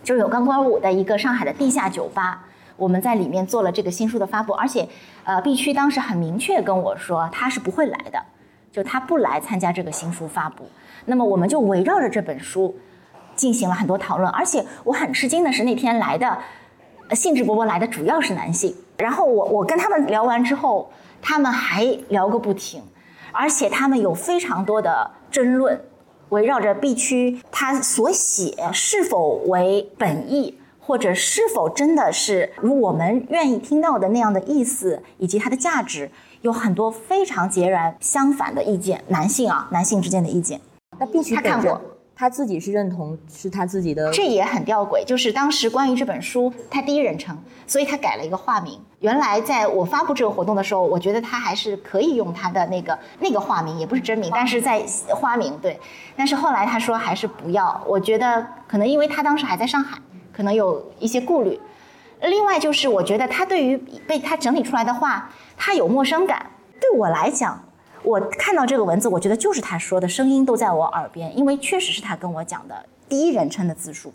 就有钢管舞的一个上海的地下酒吧。我们在里面做了这个新书的发布，而且，呃，必区当时很明确跟我说他是不会来的，就他不来参加这个新书发布。那么我们就围绕着这本书进行了很多讨论，而且我很吃惊的是那天来的兴致勃勃来的主要是男性。然后我我跟他们聊完之后，他们还聊个不停，而且他们有非常多的争论，围绕着 B 区他所写是否为本意，或者是否真的是如我们愿意听到的那样的意思，以及它的价值，有很多非常截然相反的意见。男性啊，男性之间的意见。那 B 区他看过。他自己是认同是他自己的，这也很吊诡。就是当时关于这本书，他第一人称，所以他改了一个化名。原来在我发布这个活动的时候，我觉得他还是可以用他的那个那个化名，也不是真名，但是在花名对。但是后来他说还是不要，我觉得可能因为他当时还在上海，可能有一些顾虑。另外就是我觉得他对于被他整理出来的话，他有陌生感。对我来讲。我看到这个文字，我觉得就是他说的声音都在我耳边，因为确实是他跟我讲的第一人称的自述。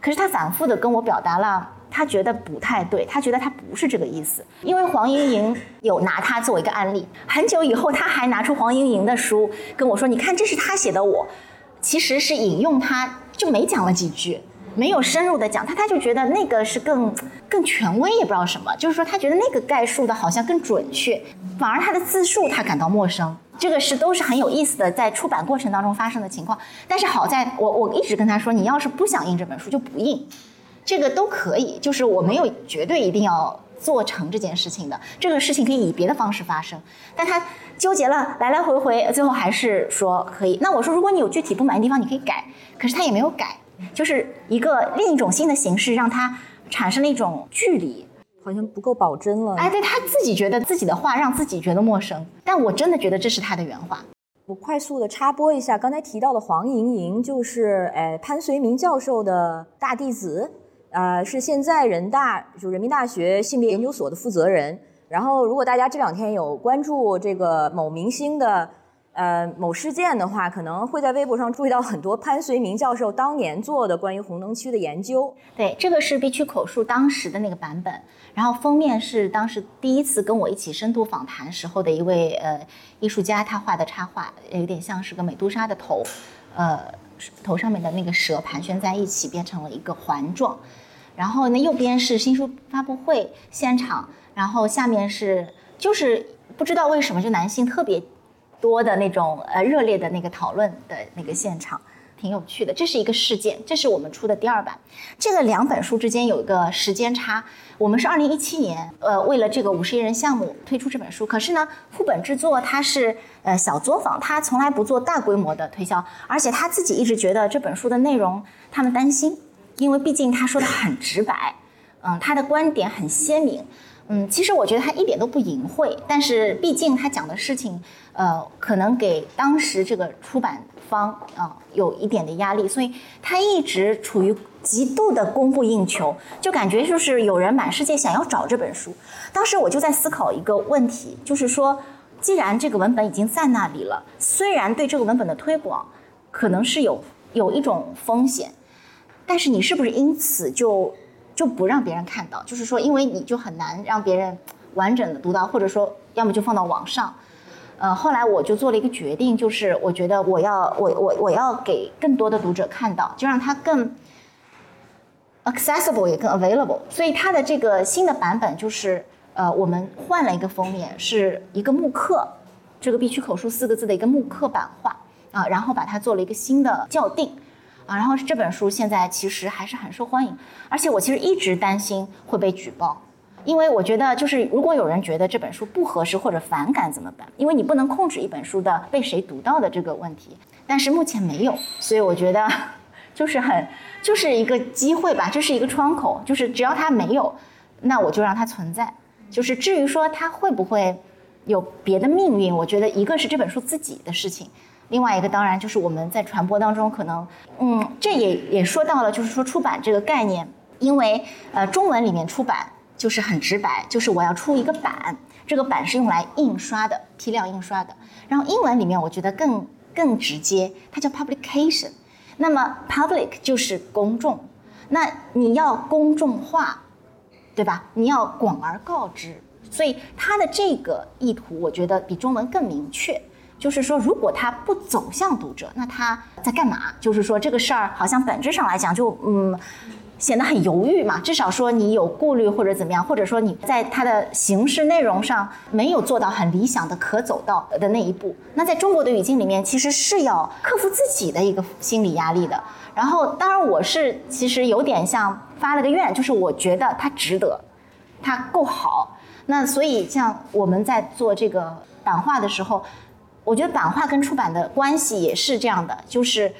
可是他反复的跟我表达了，他觉得不太对，他觉得他不是这个意思。因为黄莹莹有拿他做一个案例，很久以后他还拿出黄莹莹的书跟我说：“你看，这是他写的。”我其实是引用他，就没讲了几句。没有深入的讲他，他就觉得那个是更更权威，也不知道什么，就是说他觉得那个概述的好像更准确，反而他的自述他感到陌生。这个是都是很有意思的，在出版过程当中发生的情况。但是好在我我一直跟他说，你要是不想印这本书就不印，这个都可以，就是我没有绝对一定要做成这件事情的，这个事情可以以别的方式发生。但他纠结了来来回回，最后还是说可以。那我说，如果你有具体不满意的地方，你可以改，可是他也没有改。就是一个另一种新的形式，让他产生了一种距离，好像不够保真了。哎，对他自己觉得自己的话让自己觉得陌生，但我真的觉得这是他的原话。我快速的插播一下，刚才提到的黄莹莹，就是哎潘绥铭教授的大弟子，呃，是现在人大就人民大学性别研究所的负责人。然后，如果大家这两天有关注这个某明星的。呃，某事件的话，可能会在微博上注意到很多潘绥铭教授当年做的关于红灯区的研究。对，这个是必区口述当时的那个版本，然后封面是当时第一次跟我一起深度访谈时候的一位呃艺术家他画的插画，有点像是个美杜莎的头，呃，头上面的那个蛇盘旋在一起变成了一个环状。然后呢，右边是新书发布会现场，然后下面是就是不知道为什么就男性特别。多的那种呃热烈的那个讨论的那个现场，挺有趣的。这是一个事件，这是我们出的第二版。这个两本书之间有一个时间差，我们是二零一七年呃为了这个五十亿人项目推出这本书，可是呢副本制作它是呃小作坊，它从来不做大规模的推销，而且他自己一直觉得这本书的内容他们担心，因为毕竟他说的很直白，嗯，他的观点很鲜明。嗯，其实我觉得他一点都不隐晦，但是毕竟他讲的事情，呃，可能给当时这个出版方啊有一点的压力，所以他一直处于极度的供不应求，就感觉就是有人满世界想要找这本书。当时我就在思考一个问题，就是说，既然这个文本已经在那里了，虽然对这个文本的推广可能是有有一种风险，但是你是不是因此就？就不让别人看到，就是说，因为你就很难让别人完整的读到，或者说，要么就放到网上。呃，后来我就做了一个决定，就是我觉得我要我我我要给更多的读者看到，就让它更 accessible 也更 available。所以它的这个新的版本就是，呃，我们换了一个封面，是一个木刻，这个必须口述四个字的一个木刻版画啊，然后把它做了一个新的校订。啊，然后这本书现在其实还是很受欢迎，而且我其实一直担心会被举报，因为我觉得就是如果有人觉得这本书不合适或者反感怎么办？因为你不能控制一本书的被谁读到的这个问题，但是目前没有，所以我觉得 *laughs* 就是很就是一个机会吧，这是一个窗口，就是只要它没有，那我就让它存在。就是至于说它会不会有别的命运，我觉得一个是这本书自己的事情。另外一个当然就是我们在传播当中可能，嗯，这也也说到了，就是说出版这个概念，因为呃中文里面出版就是很直白，就是我要出一个版，这个版是用来印刷的，批量印刷的。然后英文里面我觉得更更直接，它叫 publication。那么 public 就是公众，那你要公众化，对吧？你要广而告之，所以它的这个意图我觉得比中文更明确。就是说，如果他不走向读者，那他在干嘛？就是说，这个事儿好像本质上来讲，就嗯。显得很犹豫嘛，至少说你有顾虑或者怎么样，或者说你在它的形式内容上没有做到很理想的可走到的那一步。那在中国的语境里面，其实是要克服自己的一个心理压力的。然后，当然我是其实有点像发了个愿，就是我觉得它值得，它够好。那所以像我们在做这个版画的时候，我觉得版画跟出版的关系也是这样的，就是。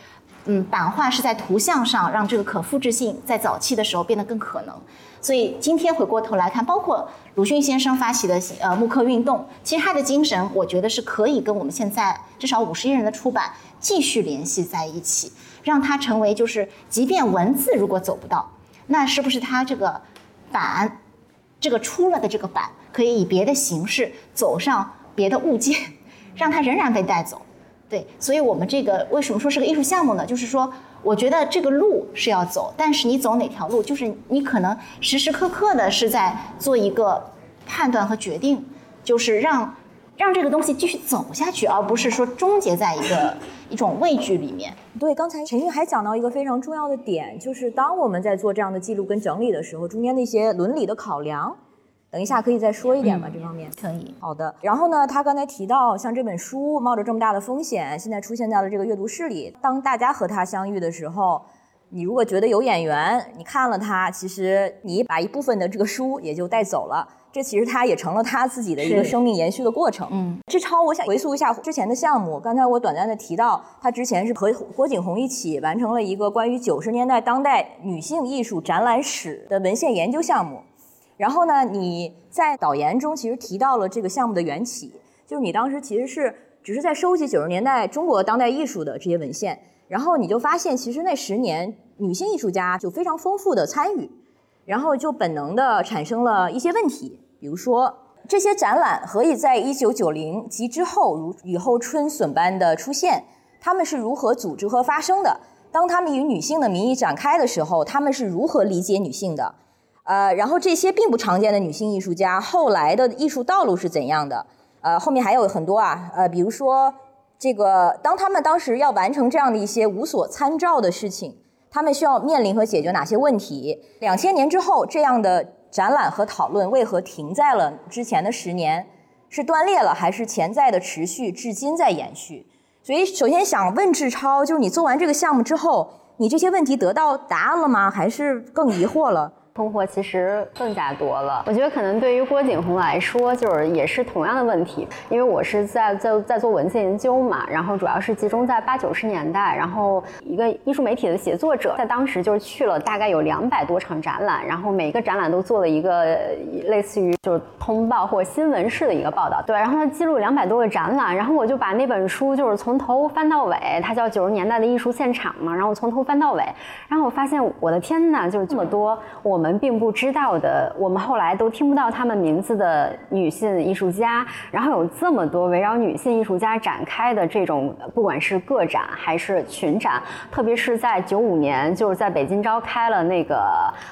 嗯，版画是在图像上让这个可复制性在早期的时候变得更可能。所以今天回过头来看，包括鲁迅先生发起的呃木刻运动，其实他的精神，我觉得是可以跟我们现在至少五十亿人的出版继续联系在一起，让它成为就是，即便文字如果走不到，那是不是它这个版，这个出了的这个版，可以以别的形式走上别的物件，让它仍然被带走。对，所以我们这个为什么说是个艺术项目呢？就是说，我觉得这个路是要走，但是你走哪条路，就是你可能时时刻刻的是在做一个判断和决定，就是让让这个东西继续走下去，而不是说终结在一个一种畏惧里面。对，刚才陈玉还讲到一个非常重要的点，就是当我们在做这样的记录跟整理的时候，中间那些伦理的考量。等一下，可以再说一点吗？这方面可以。好的。然后呢，他刚才提到，像这本书冒着这么大的风险，现在出现在了这个阅读室里。当大家和他相遇的时候，你如果觉得有眼缘，你看了它，其实你把一部分的这个书也就带走了。这其实他也成了他自己的一个生命延续的过程。嗯。志超，我想回溯一下之前的项目。刚才我短暂的提到，他之前是和郭景红一起完成了一个关于九十年代当代女性艺术展览史的文献研究项目。然后呢，你在导言中其实提到了这个项目的缘起，就是你当时其实是只是在收集九十年代中国当代艺术的这些文献，然后你就发现其实那十年女性艺术家就非常丰富的参与，然后就本能的产生了一些问题，比如说这些展览何以在一九九零及之后如雨后春笋般的出现？他们是如何组织和发生的？当他们以女性的名义展开的时候，他们是如何理解女性的？呃，然后这些并不常见的女性艺术家后来的艺术道路是怎样的？呃，后面还有很多啊，呃，比如说这个，当他们当时要完成这样的一些无所参照的事情，他们需要面临和解决哪些问题？两千年之后，这样的展览和讨论为何停在了之前的十年？是断裂了，还是潜在的持续，至今在延续？所以，首先想问志超，就是你做完这个项目之后，你这些问题得到答案了吗？还是更疑惑了？困惑其实更加多了。我觉得可能对于郭景红来说，就是也是同样的问题。因为我是在在在做文献研究嘛，然后主要是集中在八九十年代，然后一个艺术媒体的写作者，在当时就是去了大概有两百多场展览，然后每一个展览都做了一个类似于就是通报或新闻式的一个报道。对，然后他记录两百多个展览，然后我就把那本书就是从头翻到尾，它叫《九十年代的艺术现场》嘛，然后从头翻到尾，然后我发现我的天呐，就是这么多我。我们并不知道的，我们后来都听不到他们名字的女性艺术家，然后有这么多围绕女性艺术家展开的这种，不管是个展还是群展，特别是在九五年，就是在北京召开了那个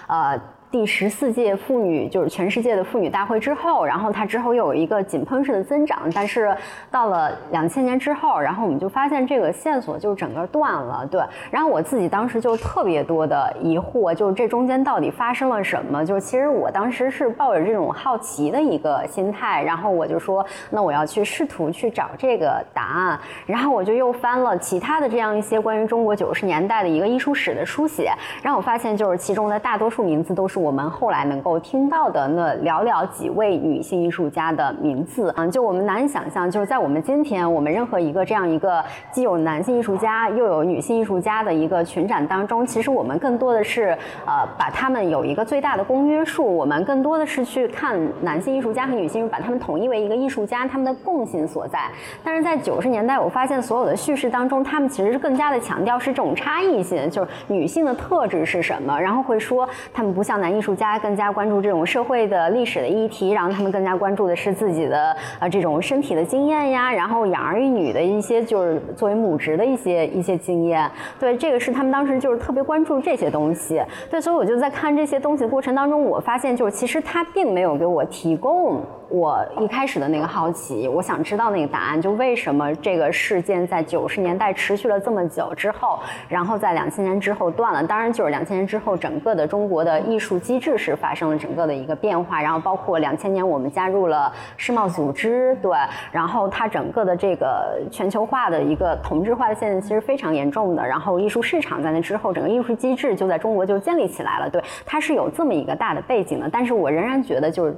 呃。第十四届妇女就是全世界的妇女大会之后，然后它之后又有一个井喷式的增长，但是到了两千年之后，然后我们就发现这个线索就整个断了，对。然后我自己当时就特别多的疑惑，就是这中间到底发生了什么？就是其实我当时是抱着这种好奇的一个心态，然后我就说，那我要去试图去找这个答案。然后我就又翻了其他的这样一些关于中国九十年代的一个艺术史的书写，然后我发现就是其中的大多数名字都是。我们后来能够听到的那寥寥几位女性艺术家的名字，嗯，就我们难以想象，就是在我们今天，我们任何一个这样一个既有男性艺术家又有女性艺术家的一个群展当中，其实我们更多的是呃把他们有一个最大的公约数，我们更多的是去看男性艺术家和女性，把他们统一为一个艺术家，他们的共性所在。但是在九十年代，我发现所有的叙事当中，他们其实是更加的强调是这种差异性，就是女性的特质是什么，然后会说他们不像男。艺术家更加关注这种社会的历史的议题，然后他们更加关注的是自己的呃这种身体的经验呀，然后养儿育女的一些就是作为母职的一些一些经验。对，这个是他们当时就是特别关注这些东西。对，所以我就在看这些东西的过程当中，我发现就是其实他并没有给我提供。我一开始的那个好奇，我想知道那个答案，就为什么这个事件在九十年代持续了这么久之后，然后在两千年之后断了。当然，就是两千年之后，整个的中国的艺术机制是发生了整个的一个变化。然后包括两千年我们加入了世贸组织，对，然后它整个的这个全球化的一个同质化的现象其实非常严重的。然后艺术市场在那之后，整个艺术机制就在中国就建立起来了，对，它是有这么一个大的背景的。但是我仍然觉得就是。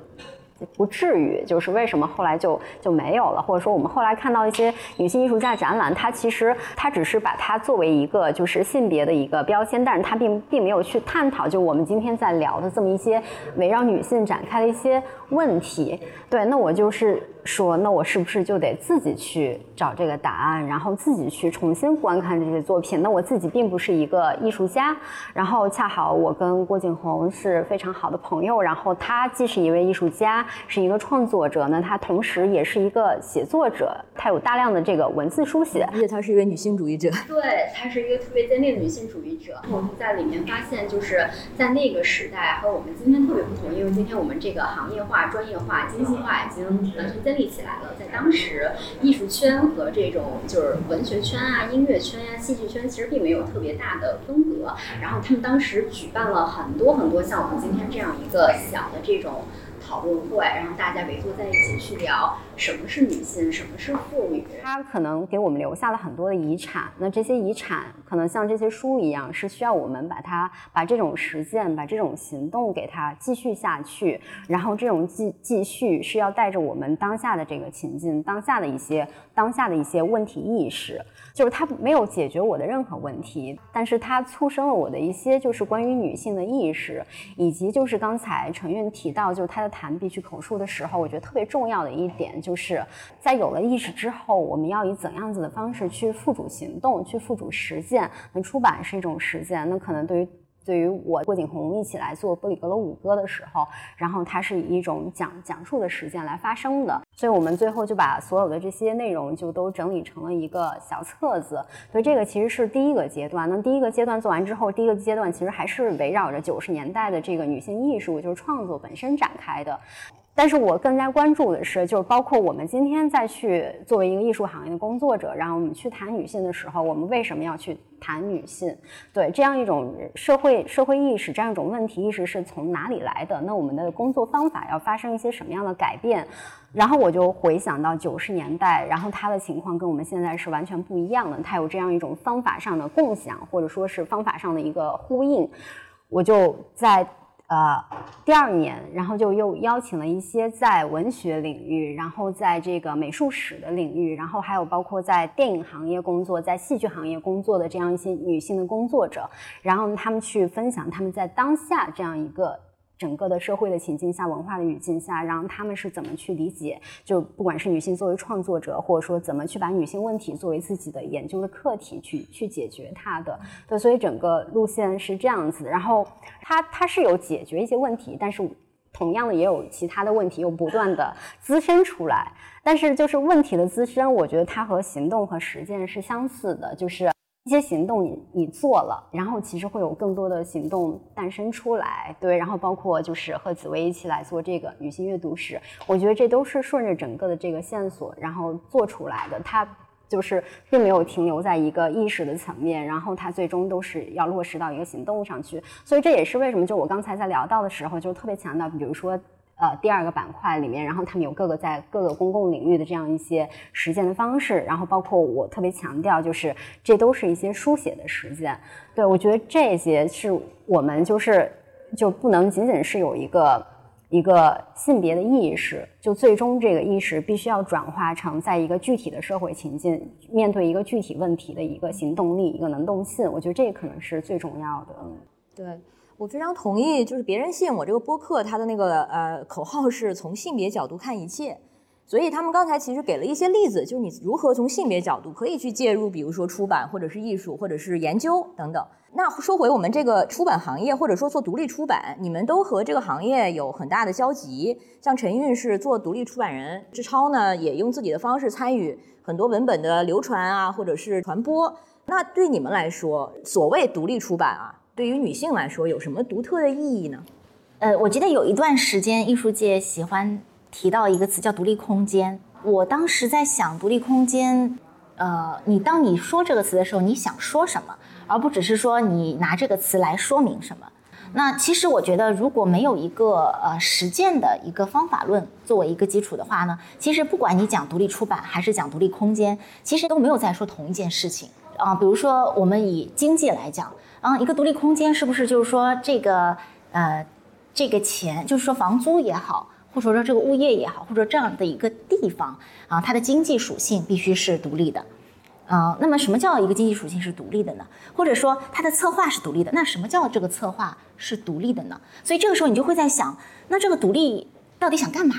不至于，就是为什么后来就就没有了，或者说我们后来看到一些女性艺术家展览，它其实它只是把它作为一个就是性别的一个标签，但是它并并没有去探讨就我们今天在聊的这么一些围绕女性展开的一些问题。对，那我就是说，那我是不是就得自己去找这个答案，然后自己去重新观看这些作品？那我自己并不是一个艺术家，然后恰好我跟郭景红是非常好的朋友，然后他既是一位艺术家。是一个创作者呢，他同时也是一个写作者，他有大量的这个文字书写，而且他是一位女性主义者。对，他是一个特别坚定的女性主义者。我们在里面发现，就是在那个时代和我们今天特别不同，因为今天我们这个行业化、专业化、精细化已经完全建立起来了。在当时，艺术圈和这种就是文学圈啊、音乐圈啊、戏剧圈其实并没有特别大的分隔。然后他们当时举办了很多很多像我们今天这样一个小的这种。讨论会，然后大家围坐在一起去聊什么是女性，什么是妇女。她可能给我们留下了很多的遗产，那这些遗产可能像这些书一样，是需要我们把它把这种实践，把这种行动给它继续下去。然后这种继继续是要带着我们当下的这个情境，当下的一些当下的一些问题意识。就是它没有解决我的任何问题，但是它促生了我的一些就是关于女性的意识，以及就是刚才陈韵提到，就是她的谈必去口述的时候，我觉得特别重要的一点，就是在有了意识之后，我们要以怎样子的方式去付诸行动，去付诸实践。那出版是一种实践，那可能对于。对于我郭景红一起来做《布里格罗舞歌》的时候，然后它是以一种讲讲述的实践来发生的，所以我们最后就把所有的这些内容就都整理成了一个小册子。所以这个其实是第一个阶段。那第一个阶段做完之后，第一个阶段其实还是围绕着九十年代的这个女性艺术，就是创作本身展开的。但是我更加关注的是，就是包括我们今天再去作为一个艺术行业的工作者，然后我们去谈女性的时候，我们为什么要去谈女性？对这样一种社会社会意识，这样一种问题意识是从哪里来的？那我们的工作方法要发生一些什么样的改变？然后我就回想到九十年代，然后他的情况跟我们现在是完全不一样的，他有这样一种方法上的共享，或者说是方法上的一个呼应，我就在。呃，第二年，然后就又邀请了一些在文学领域，然后在这个美术史的领域，然后还有包括在电影行业工作、在戏剧行业工作的这样一些女性的工作者，然后他们去分享他们在当下这样一个。整个的社会的情境下，文化的语境下，然后他们是怎么去理解？就不管是女性作为创作者，或者说怎么去把女性问题作为自己的研究的课题去去解决它的。对，所以整个路线是这样子。然后它它是有解决一些问题，但是同样的也有其他的问题又不断的滋生出来。但是就是问题的滋生，我觉得它和行动和实践是相似的，就是。一些行动你你做了，然后其实会有更多的行动诞生出来，对，然后包括就是和紫薇一起来做这个女性阅读史，我觉得这都是顺着整个的这个线索然后做出来的，它就是并没有停留在一个意识的层面，然后它最终都是要落实到一个行动上去，所以这也是为什么就我刚才在聊到的时候就特别强调，比如说。呃，第二个板块里面，然后他们有各个在各个公共领域的这样一些实践的方式，然后包括我特别强调，就是这都是一些书写的实践。对我觉得这些是我们就是就不能仅仅是有一个一个性别的意识，就最终这个意识必须要转化成在一个具体的社会情境面对一个具体问题的一个行动力、一个能动性。我觉得这可能是最重要的。对。我非常同意，就是别人信我这个播客，它的那个呃口号是从性别角度看一切，所以他们刚才其实给了一些例子，就是你如何从性别角度可以去介入，比如说出版或者是艺术或者是研究等等。那说回我们这个出版行业，或者说做独立出版，你们都和这个行业有很大的交集。像陈韵是做独立出版人，志超呢也用自己的方式参与很多文本的流传啊，或者是传播。那对你们来说，所谓独立出版啊，对于女性来说有什么独特的意义呢？呃，我记得有一段时间，艺术界喜欢提到一个词叫独立空间。我当时在想，独立空间，呃，你当你说这个词的时候，你想说什么？而不只是说你拿这个词来说明什么。那其实我觉得，如果没有一个呃实践的一个方法论作为一个基础的话呢，其实不管你讲独立出版还是讲独立空间，其实都没有在说同一件事情啊。比如说，我们以经济来讲啊，一个独立空间是不是就是说这个呃这个钱，就是说房租也好，或者说这个物业也好，或者这样的一个地方啊，它的经济属性必须是独立的。啊，那么什么叫一个经济属性是独立的呢？或者说它的策划是独立的？那什么叫这个策划是独立的呢？所以这个时候你就会在想，那这个独立到底想干嘛？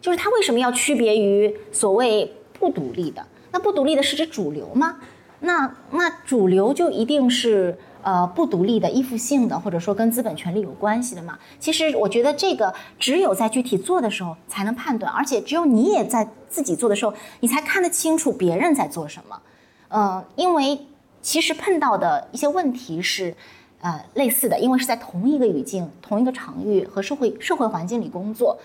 就是它为什么要区别于所谓不独立的？那不独立的是指主流吗？那那主流就一定是呃不独立的、依附性的，或者说跟资本权利有关系的嘛？其实我觉得这个只有在具体做的时候才能判断，而且只有你也在自己做的时候，你才看得清楚别人在做什么。嗯，因为其实碰到的一些问题是，呃，类似的，因为是在同一个语境、同一个场域和社会社会环境里工作。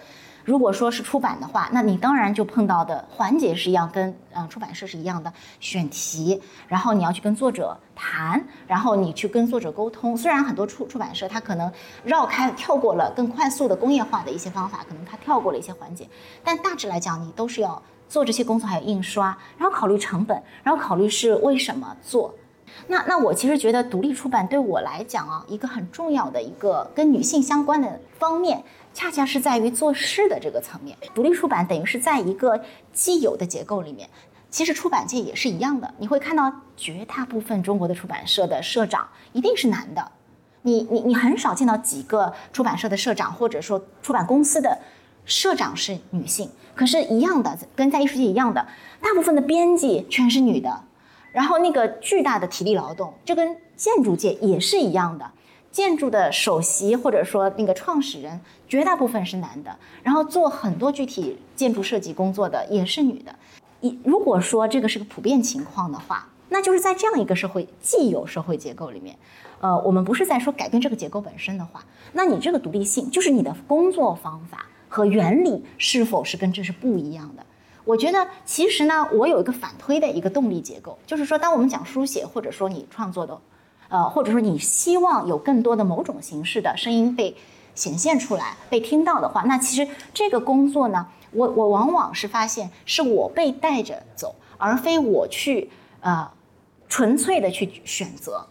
如果说是出版的话，那你当然就碰到的环节是一样，跟嗯出版社是一样的，选题，然后你要去跟作者谈，然后你去跟作者沟通。虽然很多出出版社它可能绕开、跳过了更快速的工业化的一些方法，可能它跳过了一些环节，但大致来讲，你都是要。做这些工作还有印刷，然后考虑成本，然后考虑是为什么做。那那我其实觉得独立出版对我来讲啊，一个很重要的一个跟女性相关的方面，恰恰是在于做事的这个层面。独立出版等于是在一个既有的结构里面，其实出版界也是一样的。你会看到绝大部分中国的出版社的社长一定是男的，你你你很少见到几个出版社的社长或者说出版公司的社长是女性。可是，一样的，跟在艺术界一样的，大部分的编辑全是女的，然后那个巨大的体力劳动，这跟建筑界也是一样的，建筑的首席或者说那个创始人，绝大部分是男的，然后做很多具体建筑设计工作的也是女的。一如果说这个是个普遍情况的话，那就是在这样一个社会既有社会结构里面，呃，我们不是在说改变这个结构本身的话，那你这个独立性就是你的工作方法。和原理是否是跟这是不一样的？我觉得其实呢，我有一个反推的一个动力结构，就是说，当我们讲书写，或者说你创作的，呃，或者说你希望有更多的某种形式的声音被显现出来、被听到的话，那其实这个工作呢，我我往往是发现是我被带着走，而非我去呃纯粹的去选择。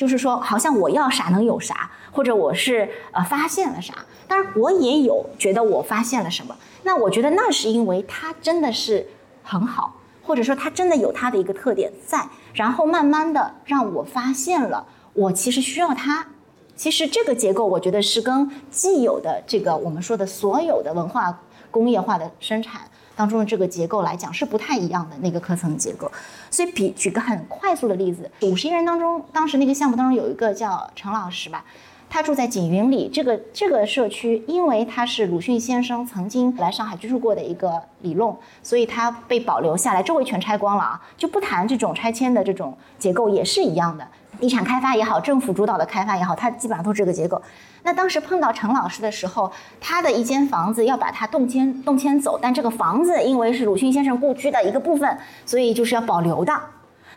就是说，好像我要啥能有啥，或者我是呃发现了啥，当然我也有觉得我发现了什么。那我觉得那是因为它真的是很好，或者说它真的有它的一个特点在，然后慢慢的让我发现了我其实需要它。其实这个结构我觉得是跟既有的这个我们说的所有的文化工业化的生产。当中的这个结构来讲是不太一样的那个科层结构，所以比举个很快速的例子，五十一人当中，当时那个项目当中有一个叫陈老师吧，他住在锦云里这个这个社区，因为他是鲁迅先生曾经来上海居住过的一个里弄，所以他被保留下来，周围全拆光了啊，就不谈这种拆迁的这种结构也是一样的。地产开发也好，政府主导的开发也好，它基本上都是这个结构。那当时碰到陈老师的时候，他的一间房子要把它动迁动迁走，但这个房子因为是鲁迅先生故居的一个部分，所以就是要保留的。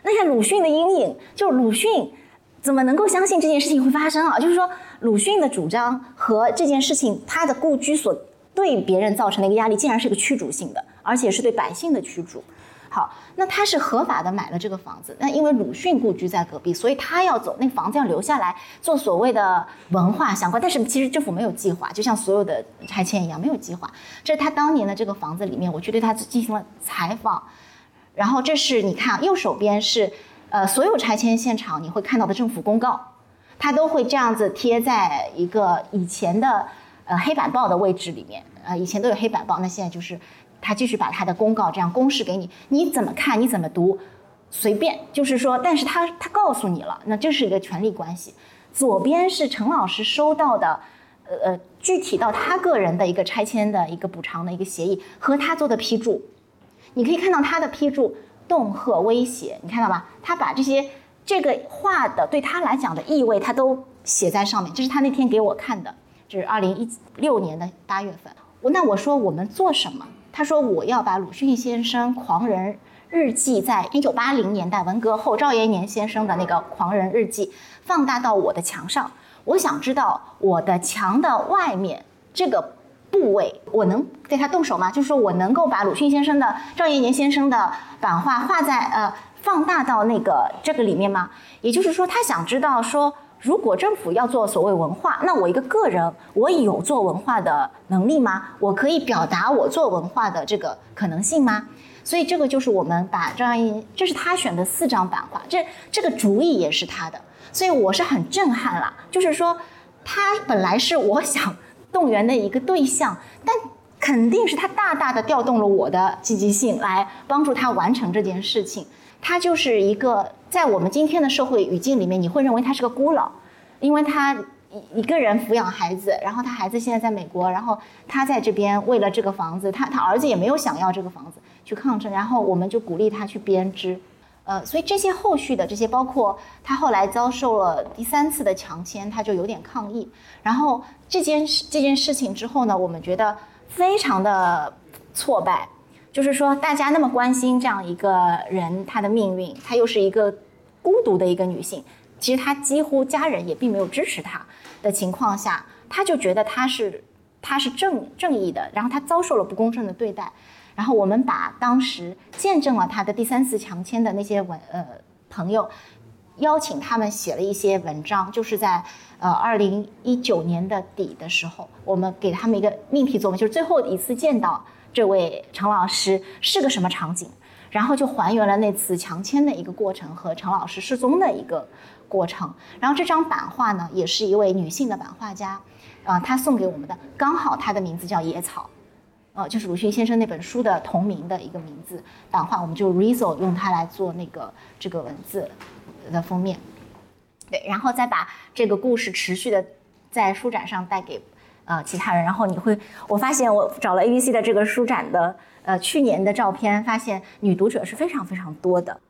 那像鲁迅的阴影，就是鲁迅怎么能够相信这件事情会发生啊？就是说，鲁迅的主张和这件事情，他的故居所对别人造成的一个压力，竟然是个驱逐性的，而且是对百姓的驱逐。好，那他是合法的买了这个房子，那因为鲁迅故居在隔壁，所以他要走，那房子要留下来做所谓的文化相关，但是其实政府没有计划，就像所有的拆迁一样没有计划。这是他当年的这个房子里面，我去对他进行了采访，然后这是你看右手边是，呃，所有拆迁现场你会看到的政府公告，它都会这样子贴在一个以前的呃黑板报的位置里面，呃，以前都有黑板报，那现在就是。他继续把他的公告这样公示给你，你怎么看？你怎么读？随便，就是说，但是他他告诉你了，那这是一个权利关系。左边是陈老师收到的，呃呃，具体到他个人的一个拆迁的一个补偿的一个协议和他做的批注，你可以看到他的批注恫吓威胁，你看到吗？他把这些这个话的对他来讲的意味，他都写在上面。这是他那天给我看的，这是二零一六年的八月份。我那我说我们做什么？他说我要把鲁迅先生《狂人日记》在一九八零年代文革后赵延年先生的那个《狂人日记》。放大到我的墙上，我想知道我的墙的外面这个部位，我能对他动手吗？就是说我能够把鲁迅先生的、赵延年先生的版画画在呃放大到那个这个里面吗？也就是说，他想知道说，如果政府要做所谓文化，那我一个个人，我有做文化的能力吗？我可以表达我做文化的这个可能性吗？所以这个就是我们把赵延年，这是他选的四张版画，这这个主意也是他的。所以我是很震撼了，就是说，他本来是我想动员的一个对象，但肯定是他大大的调动了我的积极性来帮助他完成这件事情。他就是一个在我们今天的社会语境里面，你会认为他是个孤老，因为他一一个人抚养孩子，然后他孩子现在在美国，然后他在这边为了这个房子，他他儿子也没有想要这个房子去抗争，然后我们就鼓励他去编织。呃，所以这些后续的这些，包括他后来遭受了第三次的强迁，他就有点抗议。然后这件事这件事情之后呢，我们觉得非常的挫败，就是说大家那么关心这样一个人他的命运，她又是一个孤独的一个女性，其实她几乎家人也并没有支持她的情况下，他就觉得她是她是正正义的，然后她遭受了不公正的对待。然后我们把当时见证了他的第三次强奸的那些文呃朋友，邀请他们写了一些文章，就是在呃二零一九年的底的时候，我们给他们一个命题作文，就是最后一次见到这位陈老师是个什么场景，然后就还原了那次强迁的一个过程和陈老师失踪的一个过程。然后这张版画呢，也是一位女性的版画家，啊，她送给我们的，刚好她的名字叫野草。呃，就是鲁迅先生那本书的同名的一个名字版画，我们就 Rizzo 用它来做那个这个文字的封面，对，然后再把这个故事持续的在书展上带给呃其他人，然后你会，我发现我找了 ABC 的这个书展的呃去年的照片，发现女读者是非常非常多的，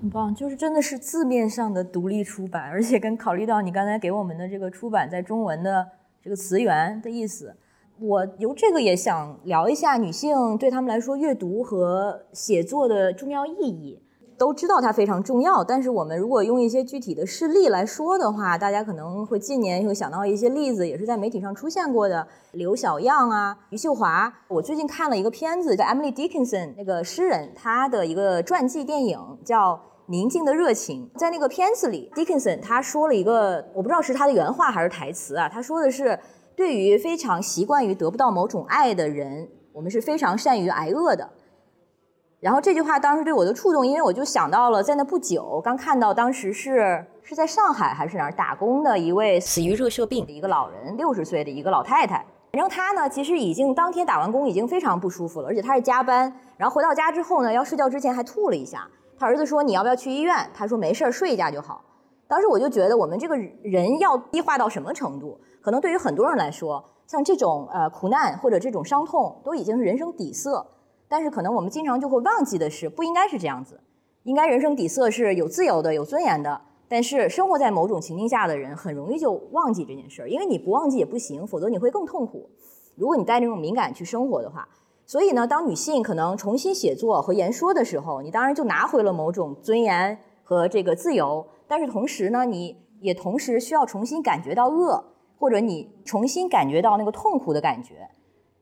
很棒，就是真的是字面上的独立出版，而且跟考虑到你刚才给我们的这个出版在中文的这个词源的意思。我由这个也想聊一下女性对他们来说阅读和写作的重要意义。都知道它非常重要，但是我们如果用一些具体的事例来说的话，大家可能会近年会想到一些例子，也是在媒体上出现过的，刘晓样啊，余秀华。我最近看了一个片子，叫 Emily Dickinson 那个诗人他的一个传记电影，叫《宁静的热情》。在那个片子里，Dickinson 他说了一个，我不知道是他的原话还是台词啊，他说的是。对于非常习惯于得不到某种爱的人，我们是非常善于挨饿的。然后这句话当时对我的触动，因为我就想到了在那不久刚看到，当时是是在上海还是哪儿打工的一位死于热射病的一个老人，六十岁的一个老太太。然后她呢，其实已经当天打完工已经非常不舒服了，而且她是加班。然后回到家之后呢，要睡觉之前还吐了一下。她儿子说：“你要不要去医院？”她说：“没事儿，睡一觉就好。”当时我就觉得，我们这个人要低化到什么程度？可能对于很多人来说，像这种呃苦难或者这种伤痛都已经是人生底色。但是可能我们经常就会忘记的是，不应该是这样子。应该人生底色是有自由的、有尊严的。但是生活在某种情境下的人，很容易就忘记这件事儿，因为你不忘记也不行，否则你会更痛苦。如果你带那种敏感去生活的话，所以呢，当女性可能重新写作和言说的时候，你当然就拿回了某种尊严和这个自由。但是同时呢，你也同时需要重新感觉到恶。或者你重新感觉到那个痛苦的感觉，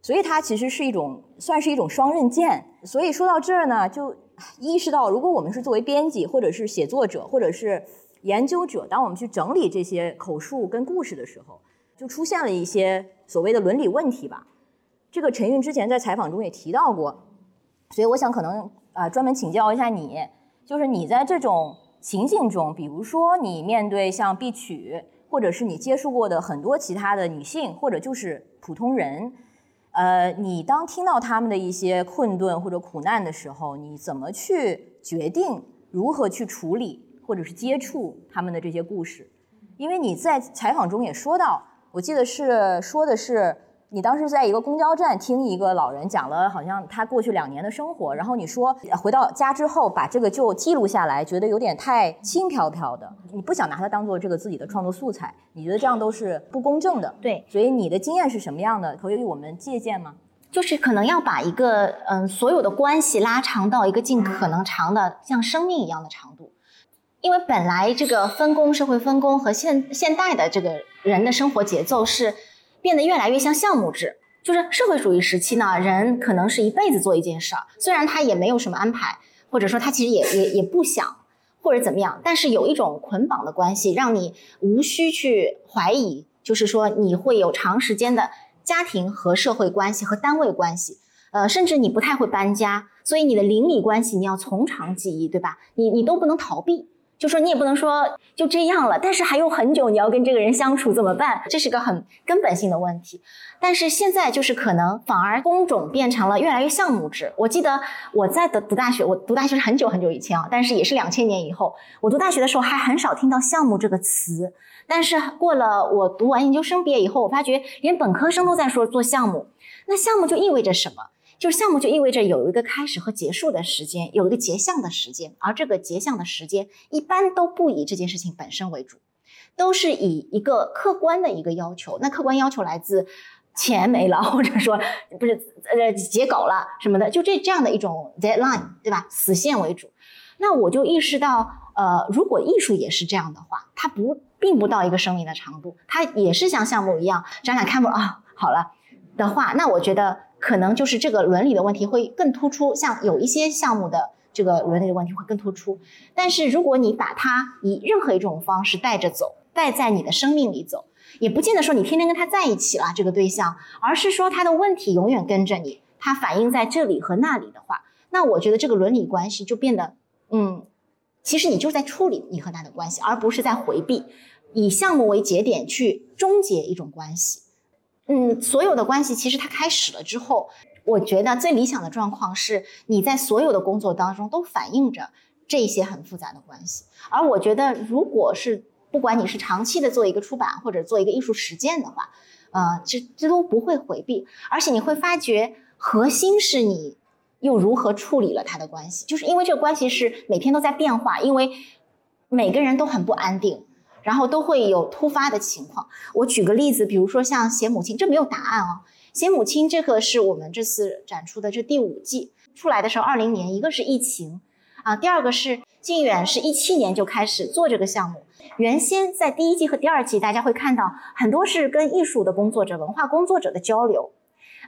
所以它其实是一种算是一种双刃剑。所以说到这儿呢，就意识到，如果我们是作为编辑，或者是写作者，或者是研究者，当我们去整理这些口述跟故事的时候，就出现了一些所谓的伦理问题吧。这个陈韵之前在采访中也提到过，所以我想可能啊专门请教一下你，就是你在这种情境中，比如说你面对像碧曲。或者是你接触过的很多其他的女性，或者就是普通人，呃，你当听到他们的一些困顿或者苦难的时候，你怎么去决定如何去处理或者是接触他们的这些故事？因为你在采访中也说到，我记得是说的是。你当时在一个公交站听一个老人讲了，好像他过去两年的生活，然后你说回到家之后把这个就记录下来，觉得有点太轻飘飘的，你不想拿它当做这个自己的创作素材，你觉得这样都是不公正的。对，所以你的经验是什么样的？可以我们借鉴吗？就是可能要把一个嗯所有的关系拉长到一个尽可能长的像生命一样的长度，因为本来这个分工社会分工和现现代的这个人的生活节奏是。变得越来越像项目制，就是社会主义时期呢，人可能是一辈子做一件事儿，虽然他也没有什么安排，或者说他其实也也也不想或者怎么样，但是有一种捆绑的关系，让你无需去怀疑，就是说你会有长时间的家庭和社会关系和单位关系，呃，甚至你不太会搬家，所以你的邻里关系你要从长计议，对吧？你你都不能逃避。就说你也不能说就这样了，但是还有很久你要跟这个人相处怎么办？这是个很根本性的问题。但是现在就是可能反而工种变成了越来越项目制。我记得我在读读大学，我读大学是很久很久以前啊，但是也是两千年以后。我读大学的时候还很少听到项目这个词，但是过了我读完研究生毕业以后，我发觉连本科生都在说做项目。那项目就意味着什么？就是项目就意味着有一个开始和结束的时间，有一个结项的时间，而这个结项的时间一般都不以这件事情本身为主，都是以一个客观的一个要求。那客观要求来自钱没了，或者说不是呃截稿了什么的，就这这样的一种 deadline，对吧？死线为主。那我就意识到，呃，如果艺术也是这样的话，它不并不到一个生命的长度，它也是像项目一样展览开幕啊，好了的话，那我觉得。可能就是这个伦理的问题会更突出，像有一些项目的这个伦理的问题会更突出。但是如果你把它以任何一种方式带着走，带在你的生命里走，也不见得说你天天跟他在一起了这个对象，而是说他的问题永远跟着你，他反映在这里和那里的话，那我觉得这个伦理关系就变得，嗯，其实你就在处理你和他的关系，而不是在回避，以项目为节点去终结一种关系。嗯，所有的关系其实它开始了之后，我觉得最理想的状况是你在所有的工作当中都反映着这些很复杂的关系。而我觉得，如果是不管你是长期的做一个出版或者做一个艺术实践的话，呃，这这都不会回避，而且你会发觉核心是你又如何处理了他的关系，就是因为这个关系是每天都在变化，因为每个人都很不安定。然后都会有突发的情况。我举个例子，比如说像写母亲，这没有答案啊。写母亲这个是我们这次展出的这第五季出来的时候，二零年，一个是疫情啊，第二个是靖远是一七年就开始做这个项目。原先在第一季和第二季，大家会看到很多是跟艺术的工作者、文化工作者的交流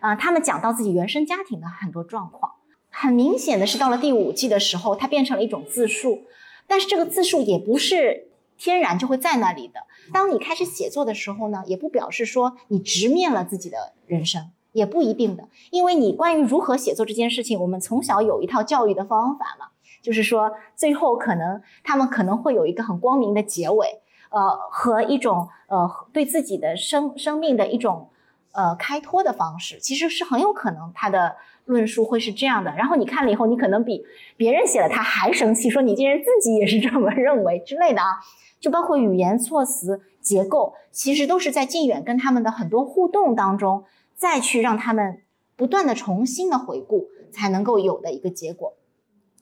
啊，他们讲到自己原生家庭的很多状况。很明显的是，到了第五季的时候，它变成了一种自述，但是这个自述也不是。天然就会在那里的。当你开始写作的时候呢，也不表示说你直面了自己的人生，也不一定的。因为你关于如何写作这件事情，我们从小有一套教育的方法嘛，就是说最后可能他们可能会有一个很光明的结尾，呃，和一种呃对自己的生生命的一种呃开脱的方式，其实是很有可能他的。论述会是这样的，然后你看了以后，你可能比别人写了他还生气，说你竟然自己也是这么认为之类的啊，就包括语言措辞结构，其实都是在靳远跟他们的很多互动当中，再去让他们不断的重新的回顾，才能够有的一个结果。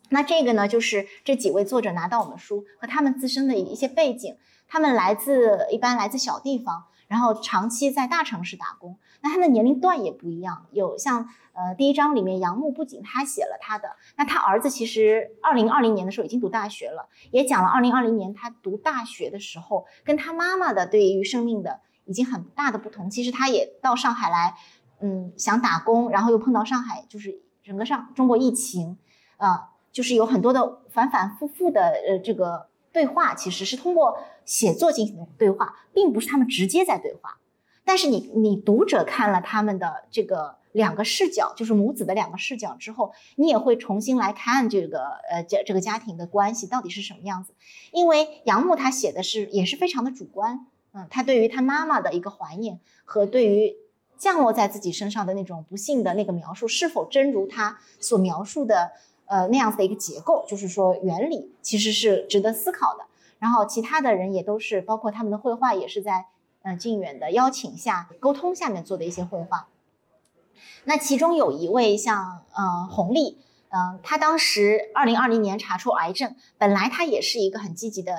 那这个呢，就是这几位作者拿到我们书和他们自身的一些背景，他们来自一般来自小地方，然后长期在大城市打工，那他的年龄段也不一样，有像。呃，第一章里面杨牧不仅他写了他的，那他儿子其实二零二零年的时候已经读大学了，也讲了二零二零年他读大学的时候跟他妈妈的对于生命的已经很大的不同。其实他也到上海来，嗯，想打工，然后又碰到上海就是整个上中国疫情，啊，就是有很多的反反复复的呃这个对话，其实是通过写作进行的对话，并不是他们直接在对话，但是你你读者看了他们的这个。两个视角，就是母子的两个视角之后，你也会重新来看这个呃这这个家庭的关系到底是什么样子。因为杨牧他写的是也是非常的主观，嗯，他对于他妈妈的一个怀念和对于降落在自己身上的那种不幸的那个描述，是否真如他所描述的呃那样子的一个结构，就是说原理其实是值得思考的。然后其他的人也都是，包括他们的绘画也是在嗯靖远的邀请下沟通下面做的一些绘画。那其中有一位像呃弘历，嗯，他当时二零二零年查出癌症，本来他也是一个很积极的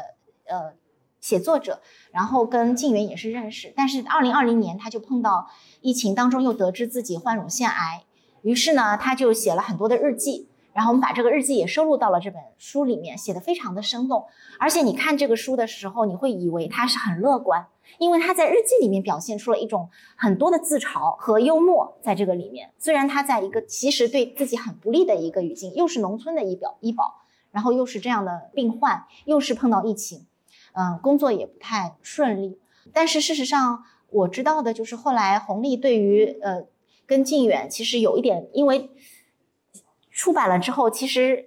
呃写作者，然后跟靖远也是认识，但是二零二零年他就碰到疫情当中，又得知自己患乳腺癌，于是呢他就写了很多的日记。然后我们把这个日记也收录到了这本书里面，写的非常的生动。而且你看这个书的时候，你会以为他是很乐观，因为他在日记里面表现出了一种很多的自嘲和幽默在这个里面。虽然他在一个其实对自己很不利的一个语境，又是农村的医表医保，然后又是这样的病患，又是碰到疫情，嗯，工作也不太顺利。但是事实上，我知道的就是后来弘历对于呃跟靖远其实有一点，因为。出版了之后，其实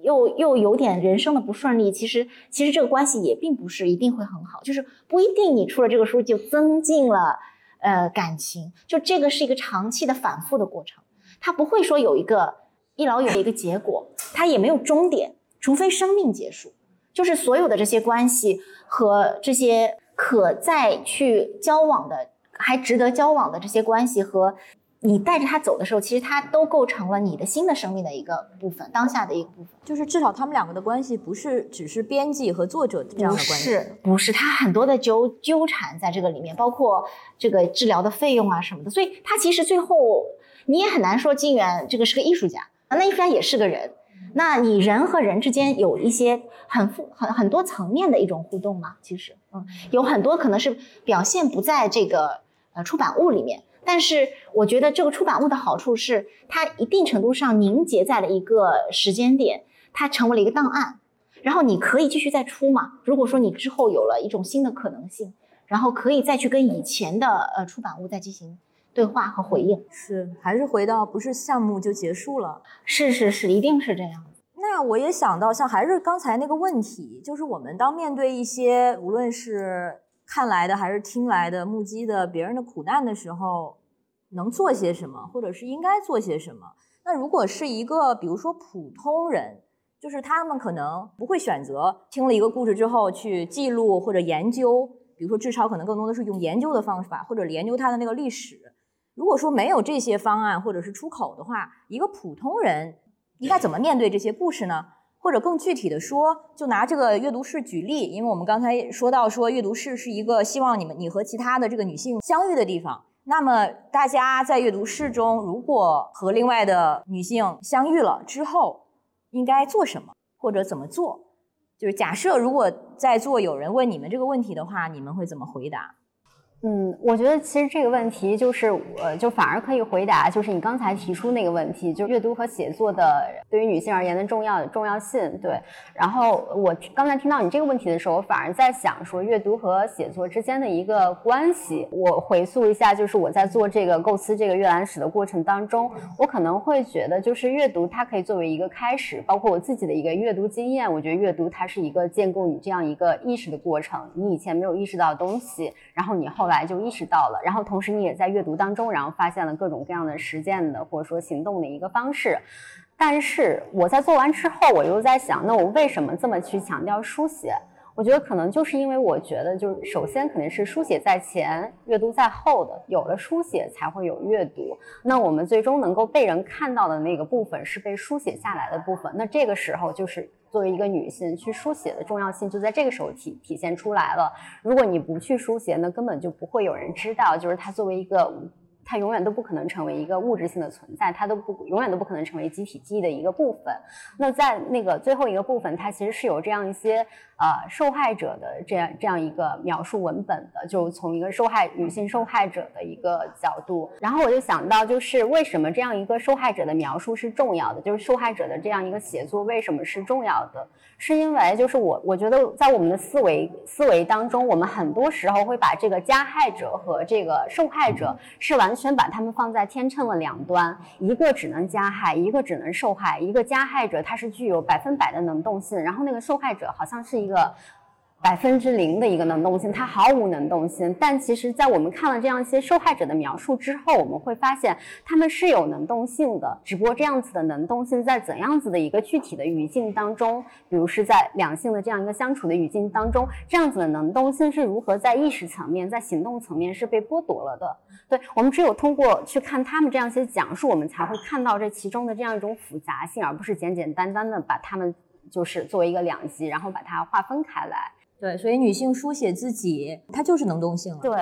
又又有点人生的不顺利。其实，其实这个关系也并不是一定会很好，就是不一定你出了这个书就增进了呃感情。就这个是一个长期的反复的过程，它不会说有一个一劳永逸的一个结果，它也没有终点，除非生命结束。就是所有的这些关系和这些可再去交往的，还值得交往的这些关系和。你带着他走的时候，其实他都构成了你的新的生命的一个部分，当下的一个部分。就是至少他们两个的关系不是只是编辑和作者这样的关系，不是，不是，他很多的纠纠缠在这个里面，包括这个治疗的费用啊什么的。所以他其实最后你也很难说金源这个是个艺术家，那艺术家也是个人。那你人和人之间有一些很复很很多层面的一种互动嘛？其实，嗯，有很多可能是表现不在这个呃出版物里面。但是我觉得这个出版物的好处是，它一定程度上凝结在了一个时间点，它成为了一个档案，然后你可以继续再出嘛。如果说你之后有了一种新的可能性，然后可以再去跟以前的呃出版物再进行对话和回应。是，还是回到不是项目就结束了？是是是，一定是这样。那我也想到，像还是刚才那个问题，就是我们当面对一些无论是。看来的还是听来的，目击的别人的苦难的时候，能做些什么，或者是应该做些什么？那如果是一个，比如说普通人，就是他们可能不会选择听了一个故事之后去记录或者研究，比如说志超可能更多的是用研究的方法或者研究他的那个历史。如果说没有这些方案或者是出口的话，一个普通人应该怎么面对这些故事呢？或者更具体的说，就拿这个阅读室举例，因为我们刚才说到说阅读室是一个希望你们你和其他的这个女性相遇的地方。那么大家在阅读室中，如果和另外的女性相遇了之后，应该做什么或者怎么做？就是假设如果在座有人问你们这个问题的话，你们会怎么回答？嗯，我觉得其实这个问题就是，呃，就反而可以回答，就是你刚才提出那个问题，就阅读和写作的对于女性而言的重要重要性。对，然后我刚才听到你这个问题的时候，我反而在想说阅读和写作之间的一个关系。我回溯一下，就是我在做这个构思这个阅览史的过程当中，我可能会觉得，就是阅读它可以作为一个开始，包括我自己的一个阅读经验，我觉得阅读它是一个建构你这样一个意识的过程。你以前没有意识到的东西，然后你后来。来就意识到了，然后同时你也在阅读当中，然后发现了各种各样的实践的或者说行动的一个方式。但是我在做完之后，我又在想，那我为什么这么去强调书写？我觉得可能就是因为我觉得，就是首先肯定是书写在前，阅读在后的。有了书写，才会有阅读。那我们最终能够被人看到的那个部分，是被书写下来的部分。那这个时候就是。作为一个女性去书写的重要性就在这个时候体体现出来了。如果你不去书写，那根本就不会有人知道，就是她作为一个。它永远都不可能成为一个物质性的存在，它都不永远都不可能成为集体记忆的一个部分。那在那个最后一个部分，它其实是有这样一些呃受害者的这样这样一个描述文本的，就从一个受害女性受害者的一个角度。然后我就想到，就是为什么这样一个受害者的描述是重要的？就是受害者的这样一个写作为什么是重要的？是因为就是我我觉得在我们的思维思维当中，我们很多时候会把这个加害者和这个受害者是完。完全把他们放在天秤的两端，一个只能加害，一个只能受害。一个加害者他是具有百分百的能动性，然后那个受害者好像是一个百分之零的一个能动性，它毫无能动性。但其实，在我们看了这样一些受害者的描述之后，我们会发现他们是有能动性的，只不过这样子的能动性在怎样子的一个具体的语境当中，比如是在两性的这样一个相处的语境当中，这样子的能动性是如何在意识层面、在行动层面是被剥夺了的。对我们只有通过去看他们这样一些讲述，我们才会看到这其中的这样一种复杂性，而不是简简单单的把他们就是作为一个两极，然后把它划分开来。对，所以女性书写自己，它就是能动性了。对，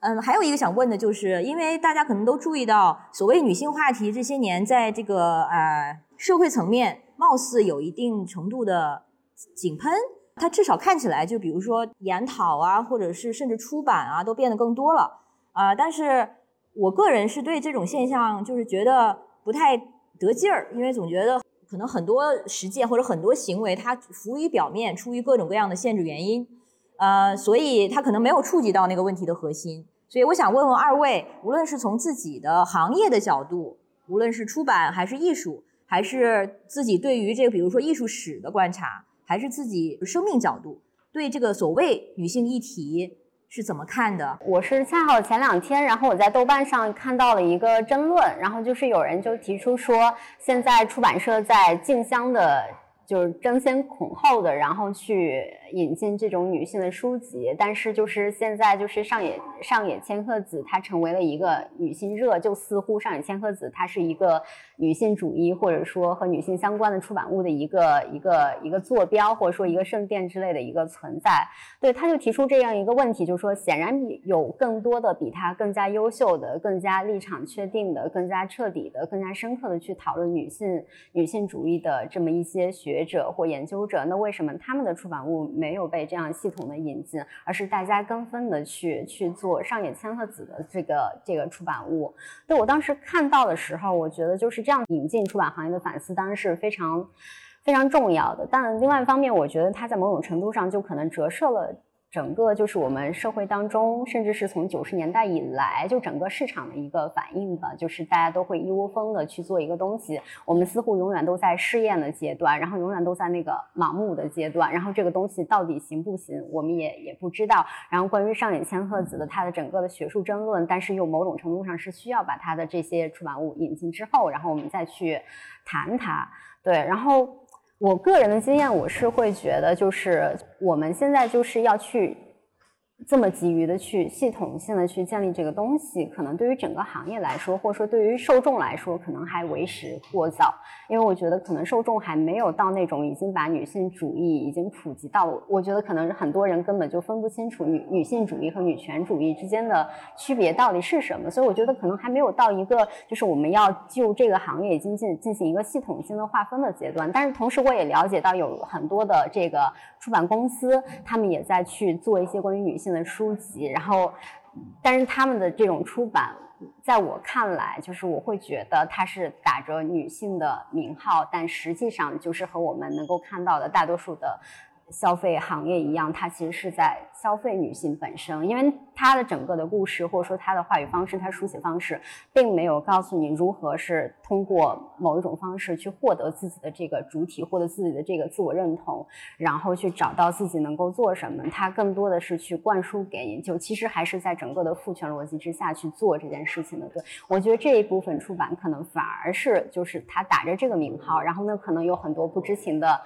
嗯，还有一个想问的就是，因为大家可能都注意到，所谓女性话题这些年在这个呃社会层面，貌似有一定程度的井喷。它至少看起来，就比如说研讨啊，或者是甚至出版啊，都变得更多了啊。但是我个人是对这种现象就是觉得不太得劲儿，因为总觉得。可能很多实践或者很多行为，它浮于表面，出于各种各样的限制原因，呃，所以它可能没有触及到那个问题的核心。所以我想问问二位，无论是从自己的行业的角度，无论是出版还是艺术，还是自己对于这个比如说艺术史的观察，还是自己生命角度，对这个所谓女性议题。是怎么看的？我是恰好前两天，然后我在豆瓣上看到了一个争论，然后就是有人就提出说，现在出版社在竞相的。就是争先恐后的，然后去引进这种女性的书籍，但是就是现在就是上野上野千鹤子，她成为了一个女性热，就似乎上野千鹤子她是一个女性主义或者说和女性相关的出版物的一个一个一个坐标，或者说一个圣殿之类的一个存在。对，他就提出这样一个问题，就是说，显然有更多的比她更加优秀的、更加立场确定的、更加彻底的、更加深刻的去讨论女性女性主义的这么一些。学者或研究者，那为什么他们的出版物没有被这样系统的引进，而是大家跟风的去去做上野千鹤子的这个这个出版物？对我当时看到的时候，我觉得就是这样引进出版行业的反思，当然是非常非常重要的。但另外一方面，我觉得它在某种程度上就可能折射了。整个就是我们社会当中，甚至是从九十年代以来，就整个市场的一个反应吧，就是大家都会一窝蜂的去做一个东西，我们似乎永远都在试验的阶段，然后永远都在那个盲目的阶段，然后这个东西到底行不行，我们也也不知道。然后关于上野千鹤子的他的整个的学术争论，但是又某种程度上是需要把他的这些出版物引进之后，然后我们再去谈它。对，然后。我个人的经验，我是会觉得，就是我们现在就是要去。这么急于的去系统性的去建立这个东西，可能对于整个行业来说，或者说对于受众来说，可能还为时过早。因为我觉得可能受众还没有到那种已经把女性主义已经普及到，我觉得可能很多人根本就分不清楚女女性主义和女权主义之间的区别到底是什么。所以我觉得可能还没有到一个就是我们要就这个行业已经进进行一个系统性的划分的阶段。但是同时我也了解到有很多的这个出版公司，他们也在去做一些关于女性。的书籍，然后，但是他们的这种出版，在我看来，就是我会觉得它是打着女性的名号，但实际上就是和我们能够看到的大多数的。消费行业一样，它其实是在消费女性本身，因为它的整个的故事或者说它的话语方式、它书写方式，并没有告诉你如何是通过某一种方式去获得自己的这个主体，获得自己的这个自我认同，然后去找到自己能够做什么。它更多的是去灌输给你，就其实还是在整个的父权逻辑之下去做这件事情的。对我觉得这一部分出版可能反而是就是它打着这个名号，然后呢，可能有很多不知情的。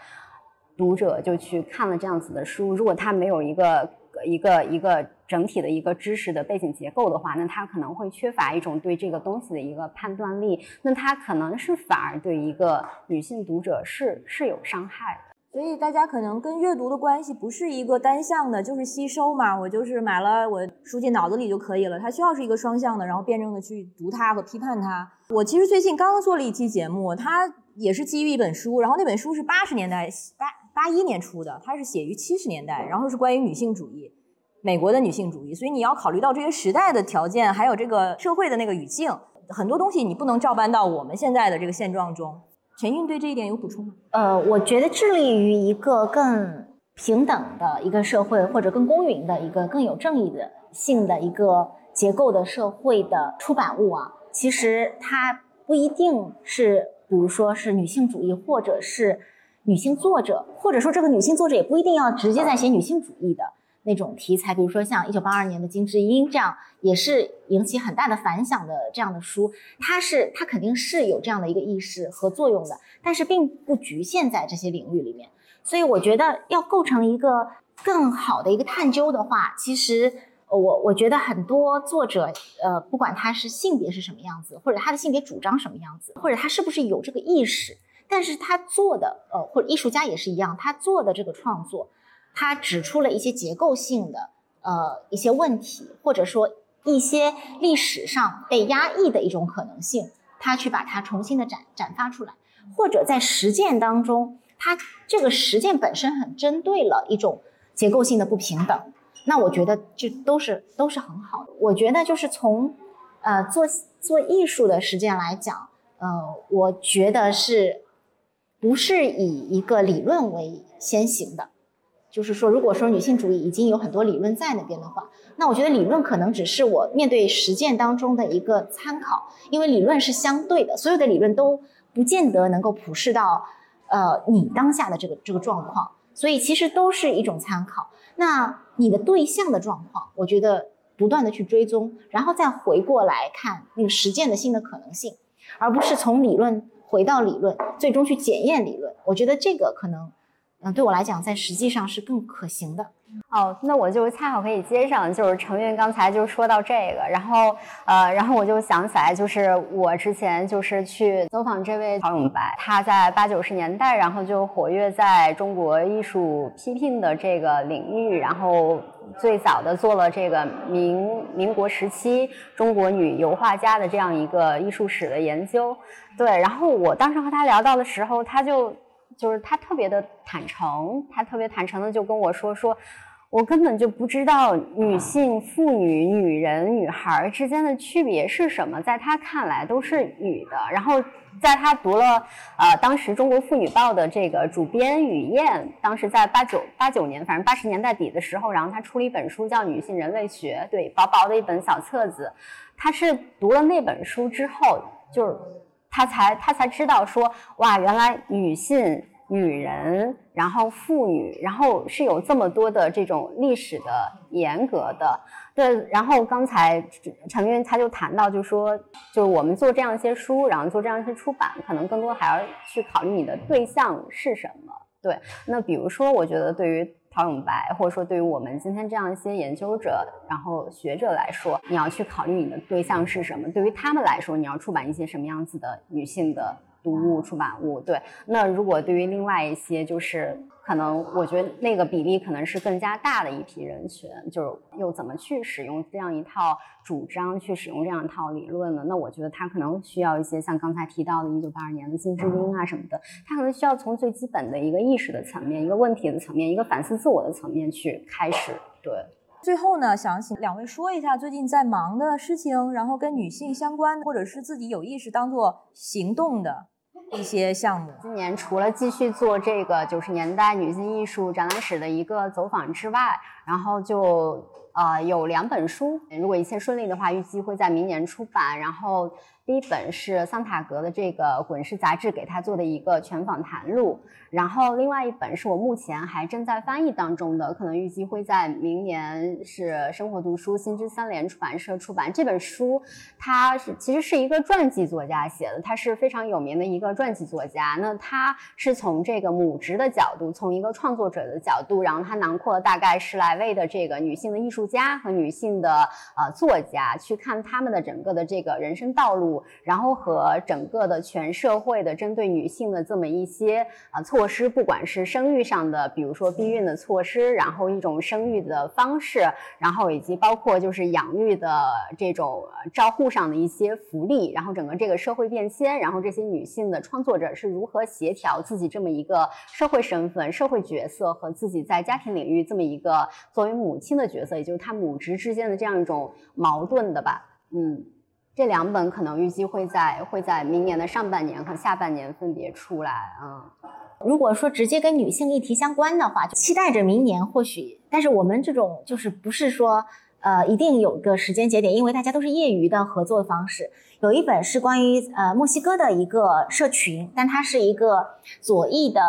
读者就去看了这样子的书，如果他没有一个一个一个整体的一个知识的背景结构的话，那他可能会缺乏一种对这个东西的一个判断力，那他可能是反而对一个女性读者是是有伤害的。所以大家可能跟阅读的关系不是一个单向的，就是吸收嘛，我就是买了我输进脑子里就可以了，它需要是一个双向的，然后辩证的去读它和批判它。我其实最近刚刚做了一期节目，它也是基于一本书，然后那本书是八十年代八。八一年出的，它是写于七十年代，然后是关于女性主义，美国的女性主义，所以你要考虑到这些时代的条件，还有这个社会的那个语境，很多东西你不能照搬到我们现在的这个现状中。陈韵对这一点有补充吗？呃，我觉得致力于一个更平等的一个社会，或者更公允的一个更有正义的性的一个结构的社会的出版物啊，其实它不一定是，比如说是女性主义，或者是。女性作者，或者说这个女性作者也不一定要直接在写女性主义的那种题材，比如说像一九八二年的金智英这样，也是引起很大的反响的这样的书，它是它肯定是有这样的一个意识和作用的，但是并不局限在这些领域里面。所以我觉得要构成一个更好的一个探究的话，其实。我我觉得很多作者，呃，不管他是性别是什么样子，或者他的性别主张什么样子，或者他是不是有这个意识，但是他做的，呃，或者艺术家也是一样，他做的这个创作，他指出了一些结构性的，呃，一些问题，或者说一些历史上被压抑的一种可能性，他去把它重新的展展发出来，或者在实践当中，他这个实践本身很针对了一种结构性的不平等。那我觉得这都是都是很好的。我觉得就是从，呃，做做艺术的实践来讲，呃，我觉得是，不是以一个理论为先行的。就是说，如果说女性主义已经有很多理论在那边的话，那我觉得理论可能只是我面对实践当中的一个参考，因为理论是相对的，所有的理论都不见得能够普适到，呃，你当下的这个这个状况，所以其实都是一种参考。那你的对象的状况，我觉得不断的去追踪，然后再回过来看那个实践的新的可能性，而不是从理论回到理论，最终去检验理论。我觉得这个可能，嗯，对我来讲，在实际上是更可行的。哦，那我就恰好可以接上，就是程韵刚才就说到这个，然后呃，然后我就想起来，就是我之前就是去走访这位陶永白，他在八九十年代，然后就活跃在中国艺术批评的这个领域，然后最早的做了这个民民国时期中国女油画家的这样一个艺术史的研究。对，然后我当时和他聊到的时候，他就就是他特别的坦诚，他特别坦诚的就跟我说说。我根本就不知道女性、妇女、女人、女孩之间的区别是什么，在他看来都是女的。然后，在他读了呃当时《中国妇女报》的这个主编雨燕，当时在八九八九年，反正八十年代底的时候，然后他出了一本书叫《女性人类学》，对，薄薄的一本小册子。他是读了那本书之后，就是他才他才知道说，哇，原来女性。女人，然后妇女，然后是有这么多的这种历史的严格的，对。然后刚才陈云他就谈到，就说，就我们做这样一些书，然后做这样一些出版，可能更多还要去考虑你的对象是什么。对。那比如说，我觉得对于陶永白，或者说对于我们今天这样一些研究者，然后学者来说，你要去考虑你的对象是什么。对于他们来说，你要出版一些什么样子的女性的。读物出版物，对。那如果对于另外一些，就是可能我觉得那个比例可能是更加大的一批人群，就是又怎么去使用这样一套主张，去使用这样一套理论呢？那我觉得他可能需要一些像刚才提到的1982年的金智英啊什么的，他可能需要从最基本的一个意识的层面、一个问题的层面、一个反思自我的层面去开始。对。最后呢，想请两位说一下最近在忙的事情，然后跟女性相关，或者是自己有意识当做行动的。一些项目，今年除了继续做这个九十年代女性艺术展览史的一个走访之外，然后就呃有两本书，如果一切顺利的话，预计会在明年出版。然后第一本是桑塔格的这个《滚石》杂志给他做的一个全访谈录。然后另外一本是我目前还正在翻译当中的，可能预计会在明年是生活读书新知三联出版社出版这本书。他是其实是一个传记作家写的，他是非常有名的一个传记作家。那他是从这个母职的角度，从一个创作者的角度，然后他囊括了大概十来位的这个女性的艺术家和女性的呃作家，去看他们的整个的这个人生道路，然后和整个的全社会的针对女性的这么一些啊措。施，不管是生育上的，比如说避孕的措施，然后一种生育的方式，然后以及包括就是养育的这种照护上的一些福利，然后整个这个社会变迁，然后这些女性的创作者是如何协调自己这么一个社会身份、社会角色和自己在家庭领域这么一个作为母亲的角色，也就是她母职之间的这样一种矛盾的吧？嗯，这两本可能预计会在会在明年的上半年和下半年分别出来，嗯。如果说直接跟女性议题相关的话，就期待着明年或许。但是我们这种就是不是说，呃，一定有个时间节点，因为大家都是业余的合作方式。有一本是关于呃墨西哥的一个社群，但它是一个左翼的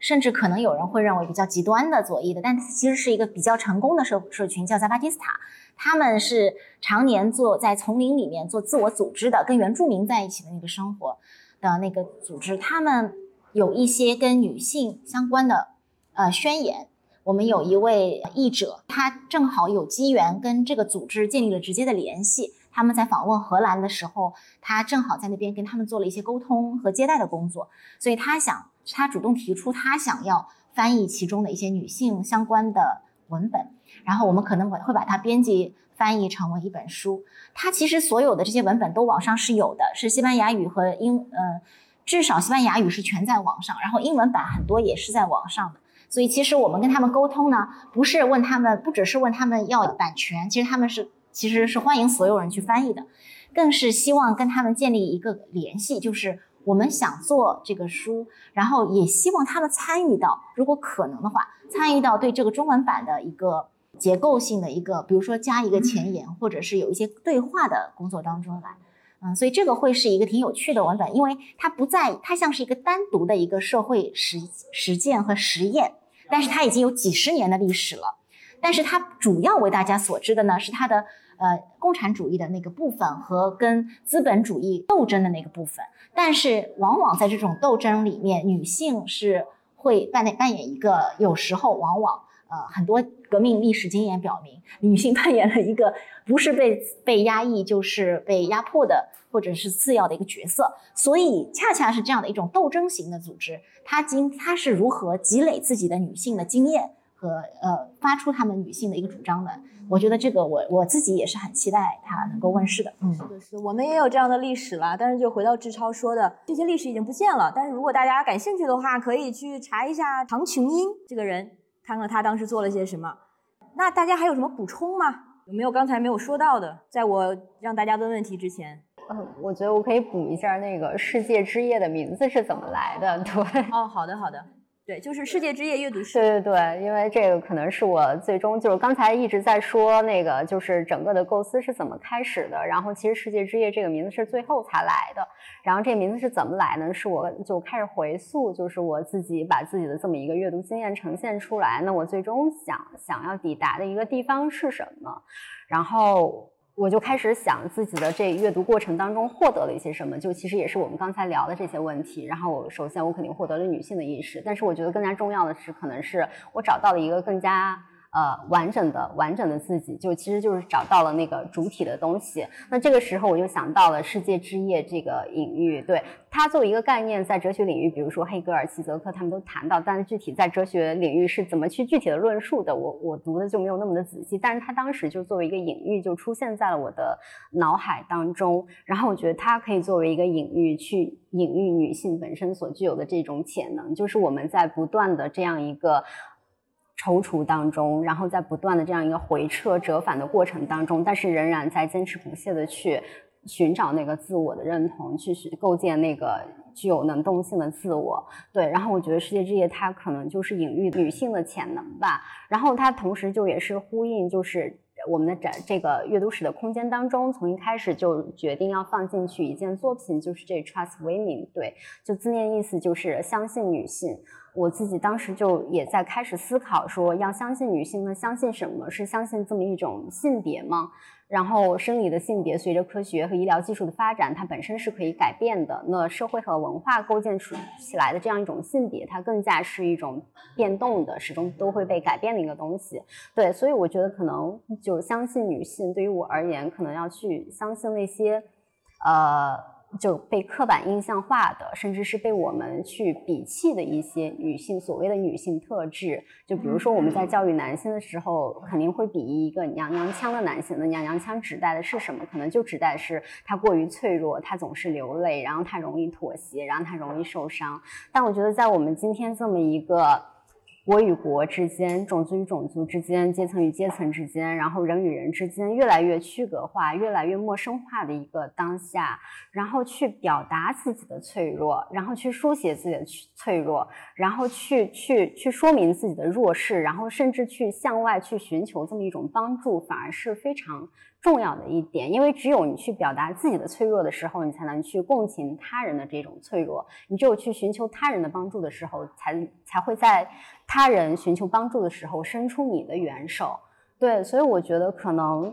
甚至可能有人会认为比较极端的左翼的，但其实是一个比较成功的社社群，叫扎巴蒂斯塔。他们是常年做在丛林里面做自我组织的，跟原住民在一起的那个生活的那个组织。他们有一些跟女性相关的呃宣言。我们有一位译者，他正好有机缘跟这个组织建立了直接的联系。他们在访问荷兰的时候，他正好在那边跟他们做了一些沟通和接待的工作，所以他想，他主动提出他想要翻译其中的一些女性相关的文本，然后我们可能会会把它编辑翻译成为一本书。它其实所有的这些文本都网上是有的，是西班牙语和英，呃，至少西班牙语是全在网上，然后英文版很多也是在网上的。所以其实我们跟他们沟通呢，不是问他们，不只是问他们要版权，其实他们是。其实是欢迎所有人去翻译的，更是希望跟他们建立一个联系，就是我们想做这个书，然后也希望他们参与到，如果可能的话，参与到对这个中文版的一个结构性的一个，比如说加一个前言，或者是有一些对话的工作当中来。嗯，所以这个会是一个挺有趣的文本，因为它不在，它像是一个单独的一个社会实实践和实验，但是它已经有几十年的历史了。但是它主要为大家所知的呢，是它的呃共产主义的那个部分和跟资本主义斗争的那个部分。但是往往在这种斗争里面，女性是会扮演扮演一个，有时候往往呃很多革命历史经验表明，女性 *laughs* 扮演了一个不是被被压抑就是被压迫的或者是次要的一个角色。所以恰恰是这样的一种斗争型的组织，它经它是如何积累自己的女性的经验。和呃，发出他们女性的一个主张的，我觉得这个我我自己也是很期待它能够问世的。嗯，是的，是我们也有这样的历史了。但是就回到志超说的，这些历史已经不见了。但是如果大家感兴趣的话，可以去查一下唐琼英这个人，看看他当时做了些什么。那大家还有什么补充吗？有没有刚才没有说到的？在我让大家问问题之前，嗯，我觉得我可以补一下那个世界之夜的名字是怎么来的。对，哦，好的，好的。对，就是世界之夜阅读室。对对对，因为这个可能是我最终就是刚才一直在说那个，就是整个的构思是怎么开始的。然后其实世界之夜这个名字是最后才来的。然后这个名字是怎么来呢？是我就开始回溯，就是我自己把自己的这么一个阅读经验呈现出来。那我最终想想要抵达的一个地方是什么？然后。我就开始想自己的这阅读过程当中获得了一些什么，就其实也是我们刚才聊的这些问题。然后，首先我肯定获得了女性的意识，但是我觉得更加重要的是，可能是我找到了一个更加。呃，完整的完整的自己，就其实就是找到了那个主体的东西。那这个时候我就想到了世界之夜这个隐喻，对它作为一个概念，在哲学领域，比如说黑格尔、齐泽克他们都谈到，但是具体在哲学领域是怎么去具体的论述的，我我读的就没有那么的仔细。但是它当时就作为一个隐喻，就出现在了我的脑海当中。然后我觉得它可以作为一个隐喻，去隐喻女性本身所具有的这种潜能，就是我们在不断的这样一个。踌躇当中，然后在不断的这样一个回撤折返的过程当中，但是仍然在坚持不懈的去寻找那个自我的认同，去构建那个具有能动性的自我。对，然后我觉得世界之夜它可能就是隐喻女性的潜能吧，然后它同时就也是呼应，就是我们的展这个阅读室的空间当中，从一开始就决定要放进去一件作品，就是这 Trust Women，对，就字面意思就是相信女性。我自己当时就也在开始思考，说要相信女性呢？相信什么是相信这么一种性别吗？然后生理的性别随着科学和医疗技术的发展，它本身是可以改变的。那社会和文化构建出起来的这样一种性别，它更加是一种变动的，始终都会被改变的一个东西。对，所以我觉得可能就相信女性，对于我而言，可能要去相信那些，呃。就被刻板印象化的，甚至是被我们去鄙弃的一些女性所谓的女性特质，就比如说我们在教育男性的时候，肯定会鄙夷一个娘娘腔的男性。那娘娘腔指代的是什么？可能就指代是他过于脆弱，他总是流泪，然后他容易妥协，然后他容易受伤。但我觉得在我们今天这么一个。国与国之间，种族与种族之间，阶层与阶层之间，然后人与人之间越来越区隔化、越来越陌生化的一个当下，然后去表达自己的脆弱，然后去书写自己的脆弱，然后去去去说明自己的弱势，然后甚至去向外去寻求这么一种帮助，反而是非常重要的一点，因为只有你去表达自己的脆弱的时候，你才能去共情他人的这种脆弱。你只有去寻求他人的帮助的时候，才才会在他人寻求帮助的时候伸出你的援手。对，所以我觉得可能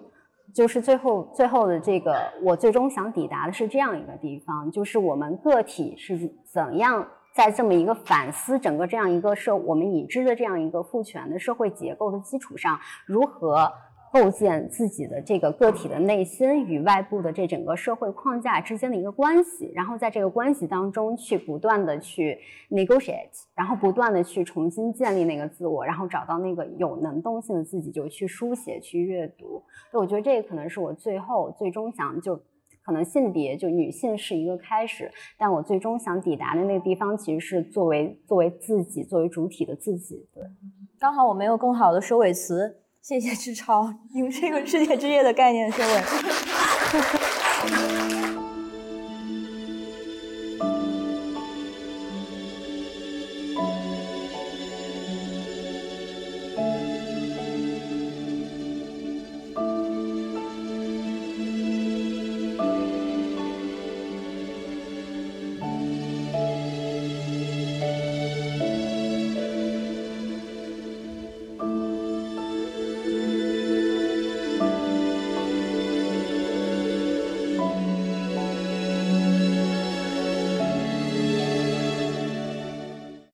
就是最后最后的这个，我最终想抵达的是这样一个地方，就是我们个体是怎样在这么一个反思整个这样一个社我们已知的这样一个父权的社会结构的基础上，如何。构建自己的这个个体的内心与外部的这整个社会框架之间的一个关系，然后在这个关系当中去不断的去 negotiate，然后不断的去重新建立那个自我，然后找到那个有能动性的自己，就去书写、去阅读。我觉得这个可能是我最后最终想就可能性别就女性是一个开始，但我最终想抵达的那个地方其实是作为作为自己作为主体的自己。对，刚好我没有更好的收尾词。谢谢志超用这个世界之夜的概念收尾。*laughs*